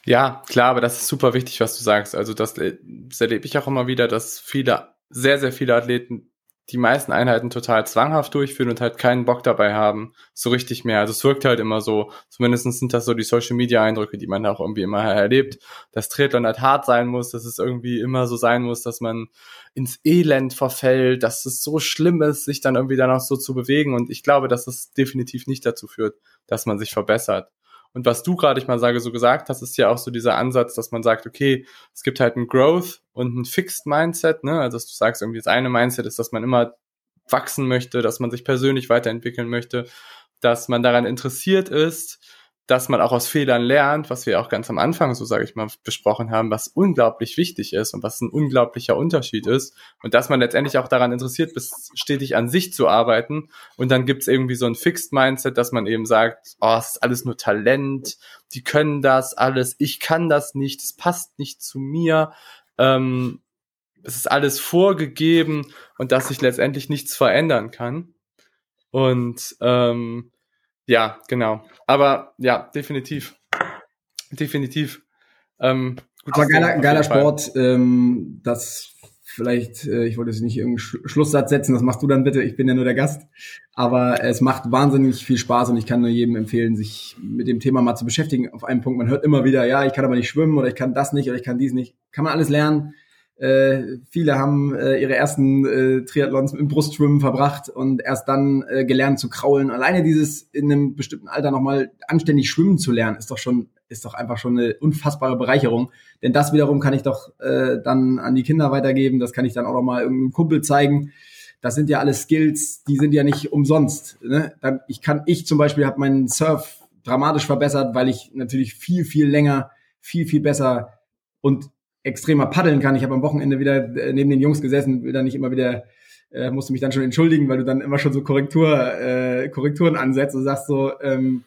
Ja, klar, aber das ist super wichtig, was du sagst. Also das, äh, das erlebe ich auch immer wieder, dass viele, sehr, sehr viele Athleten die meisten Einheiten total zwanghaft durchführen und halt keinen Bock dabei haben, so richtig mehr. Also es wirkt halt immer so, zumindest sind das so die Social Media Eindrücke, die man auch irgendwie immer erlebt, dass Triathlon halt hart sein muss, dass es irgendwie immer so sein muss, dass man ins Elend verfällt, dass es so schlimm ist, sich dann irgendwie dann auch so zu bewegen und ich glaube, dass es definitiv nicht dazu führt, dass man sich verbessert. Und was du gerade, ich mal sage, so gesagt hast, ist ja auch so dieser Ansatz, dass man sagt, okay, es gibt halt ein Growth und ein Fixed Mindset, ne? Also dass du sagst, irgendwie das eine Mindset ist, dass man immer wachsen möchte, dass man sich persönlich weiterentwickeln möchte, dass man daran interessiert ist, dass man auch aus Fehlern lernt, was wir auch ganz am Anfang, so sage ich mal, besprochen haben, was unglaublich wichtig ist und was ein unglaublicher Unterschied ist. Und dass man letztendlich auch daran interessiert ist, stetig an sich zu arbeiten. Und dann gibt's irgendwie so ein Fixed Mindset, dass man eben sagt, oh, es ist alles nur Talent, die können das alles, ich kann das nicht, es passt nicht zu mir, ähm, es ist alles vorgegeben und dass sich letztendlich nichts verändern kann. Und ähm, ja, genau. Aber ja, definitiv. Definitiv. Ähm, Aber geiler, geiler Sport, ähm, das vielleicht, äh, ich wollte jetzt nicht irgendeinen Sch Schlusssatz setzen, das machst du dann bitte, ich bin ja nur der Gast. Aber es macht wahnsinnig viel Spaß und ich kann nur jedem empfehlen, sich mit dem Thema mal zu beschäftigen. Auf einen Punkt, man hört immer wieder, ja, ich kann aber nicht schwimmen oder ich kann das nicht oder ich kann dies nicht. Kann man alles lernen. Äh, viele haben äh, ihre ersten äh, Triathlons im Brustschwimmen verbracht und erst dann äh, gelernt zu kraulen. Alleine dieses in einem bestimmten Alter nochmal anständig schwimmen zu lernen, ist doch schon, ist doch einfach schon eine unfassbare Bereicherung. Denn das wiederum kann ich doch äh, dann an die Kinder weitergeben. Das kann ich dann auch noch mal irgendeinem Kumpel zeigen. Das sind ja alles Skills, die sind ja nicht umsonst. Ne? Dann, ich kann, ich zum Beispiel habe meinen Surf dramatisch verbessert, weil ich natürlich viel, viel länger, viel, viel besser und extremer paddeln kann. Ich habe am Wochenende wieder äh, neben den Jungs gesessen, will dann nicht immer wieder, äh, musste mich dann schon entschuldigen, weil du dann immer schon so Korrektur, äh, Korrekturen ansetzt und sagst so, ähm,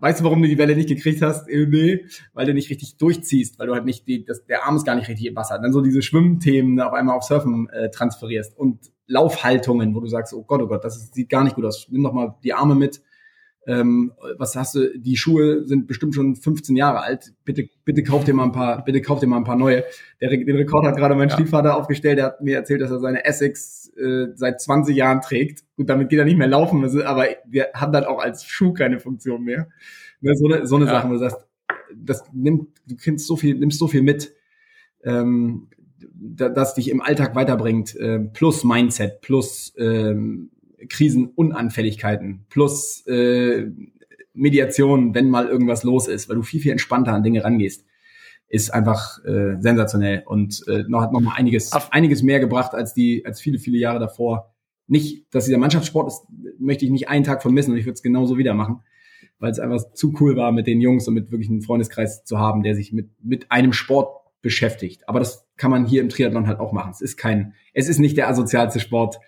weißt du, warum du die Welle nicht gekriegt hast? Äh, nee, weil du nicht richtig durchziehst, weil du halt nicht, die, das, der Arm ist gar nicht richtig im Wasser. Dann so diese Schwimmthemen auf einmal auf Surfen äh, transferierst und Laufhaltungen, wo du sagst, oh Gott, oh Gott, das sieht gar nicht gut aus. Nimm doch mal die Arme mit, ähm, was hast du, die Schuhe sind bestimmt schon 15 Jahre alt, bitte, bitte kauf dir mal ein paar, bitte kauf dir mal ein paar neue. Der, den Rekord hat gerade mein ja. Stiefvater aufgestellt, der hat mir erzählt, dass er seine Essex äh, seit 20 Jahren trägt. Gut, damit geht er nicht mehr laufen, aber wir haben dann auch als Schuh keine Funktion mehr. Ne, so eine, so eine ja. Sache, wo du sagst, das nimmt, du kennst so viel, nimmst so viel mit, ähm, das dich im Alltag weiterbringt, äh, plus Mindset, plus ähm, Krisenunanfälligkeiten plus äh, Mediation, wenn mal irgendwas los ist, weil du viel, viel entspannter an Dinge rangehst, ist einfach äh, sensationell und äh, noch, hat noch mal einiges, einiges mehr gebracht als die, als viele, viele Jahre davor. Nicht, dass dieser Mannschaftssport ist, möchte ich nicht einen Tag vermissen und ich würde es genauso wieder machen, weil es einfach zu cool war, mit den Jungs und mit wirklich einem Freundeskreis zu haben, der sich mit, mit einem Sport beschäftigt. Aber das kann man hier im Triathlon halt auch machen. Es ist kein, es ist nicht der asozialste Sport,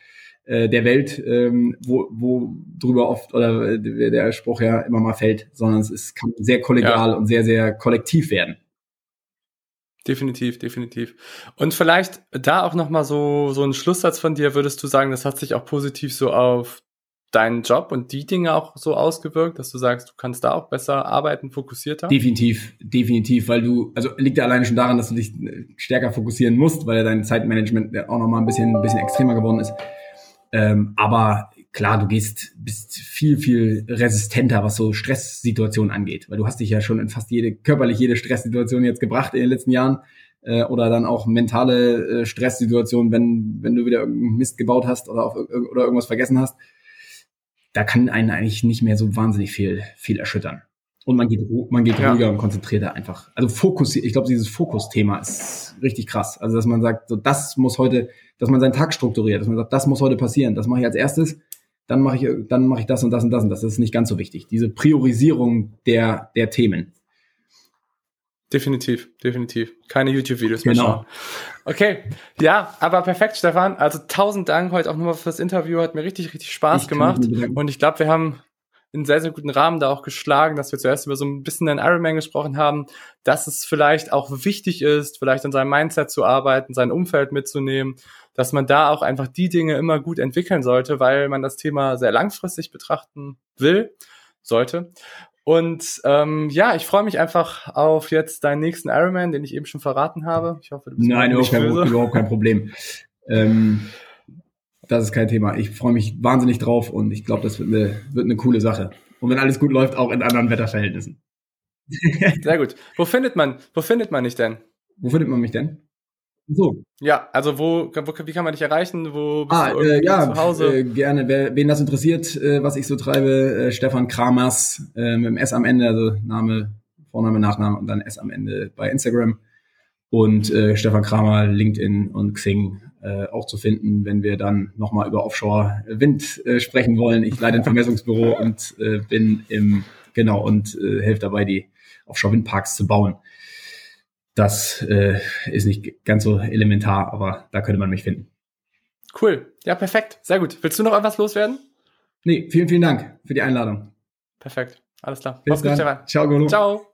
äh, der Welt, ähm, wo, wo drüber oft oder äh, der Spruch ja immer mal fällt, sondern es ist, kann sehr kollegial ja. und sehr, sehr kollektiv werden. Definitiv, definitiv. Und vielleicht da auch nochmal so, so ein Schlusssatz von dir, würdest du sagen, das hat sich auch positiv so auf deinen Job und die Dinge auch so ausgewirkt, dass du sagst, du kannst da auch besser arbeiten, fokussierter? Definitiv, definitiv, weil du, also liegt ja alleine schon daran, dass du dich äh, stärker fokussieren musst, weil ja dein Zeitmanagement auch nochmal ein bisschen, ein bisschen extremer geworden ist. Ähm, aber klar, du gehst, bist viel, viel resistenter, was so Stresssituationen angeht, weil du hast dich ja schon in fast jede, körperlich jede Stresssituation jetzt gebracht in den letzten Jahren äh, oder dann auch mentale äh, Stresssituationen, wenn, wenn du wieder irgendeinen Mist gebaut hast oder, auf, oder irgendwas vergessen hast. Da kann einen eigentlich nicht mehr so wahnsinnig viel, viel erschüttern. Und man geht, man geht ja. ruhiger und konzentrierter einfach. Also Fokus, ich glaube, dieses Fokusthema ist richtig krass. Also, dass man sagt, so das muss heute, dass man seinen Tag strukturiert, dass man sagt, das muss heute passieren, das mache ich als erstes, dann mache ich, dann mache ich das und das und das und das. Das ist nicht ganz so wichtig. Diese Priorisierung der, der Themen. Definitiv, definitiv. Keine YouTube-Videos mehr genau. schauen. Okay, ja, aber perfekt, Stefan. Also tausend Dank heute auch nochmal fürs Interview. Hat mir richtig, richtig Spaß ich gemacht. Und ich glaube, wir haben in sehr, sehr guten Rahmen da auch geschlagen, dass wir zuerst über so ein bisschen den Ironman gesprochen haben, dass es vielleicht auch wichtig ist, vielleicht an seinem Mindset zu arbeiten, sein Umfeld mitzunehmen, dass man da auch einfach die Dinge immer gut entwickeln sollte, weil man das Thema sehr langfristig betrachten will, sollte. Und ähm, ja, ich freue mich einfach auf jetzt deinen nächsten Ironman, den ich eben schon verraten habe. Ich hoffe, du bist Nein, überhaupt kein, überhaupt kein Problem. Ähm, das ist kein Thema. Ich freue mich wahnsinnig drauf und ich glaube, das wird eine, wird eine coole Sache. Und wenn alles gut läuft, auch in anderen Wetterverhältnissen. Sehr gut. Wo findet man, wo findet man dich denn? Wo findet man mich denn? So. Ja, also wo, wo wie kann man dich erreichen? Wo bist ah, du äh, ja, zu Hause? Äh, gerne. Wer, wen das interessiert, äh, was ich so treibe, äh, Stefan Kramers äh, mit dem S am Ende, also Name, Vorname, Nachname und dann S am Ende bei Instagram. Und äh, Stefan Kramer, LinkedIn und Xing äh, auch zu finden, wenn wir dann nochmal über Offshore-Wind äh, sprechen wollen. Ich leite ein Vermessungsbüro und äh, bin im, genau, und äh, helfe dabei, die Offshore-Windparks zu bauen. Das äh, ist nicht ganz so elementar, aber da könnte man mich finden. Cool. Ja, perfekt. Sehr gut. Willst du noch etwas loswerden? Nee, vielen, vielen Dank für die Einladung. Perfekt. Alles klar. Bis Mach's gut, Stefan. Ciao, Golo. Ciao.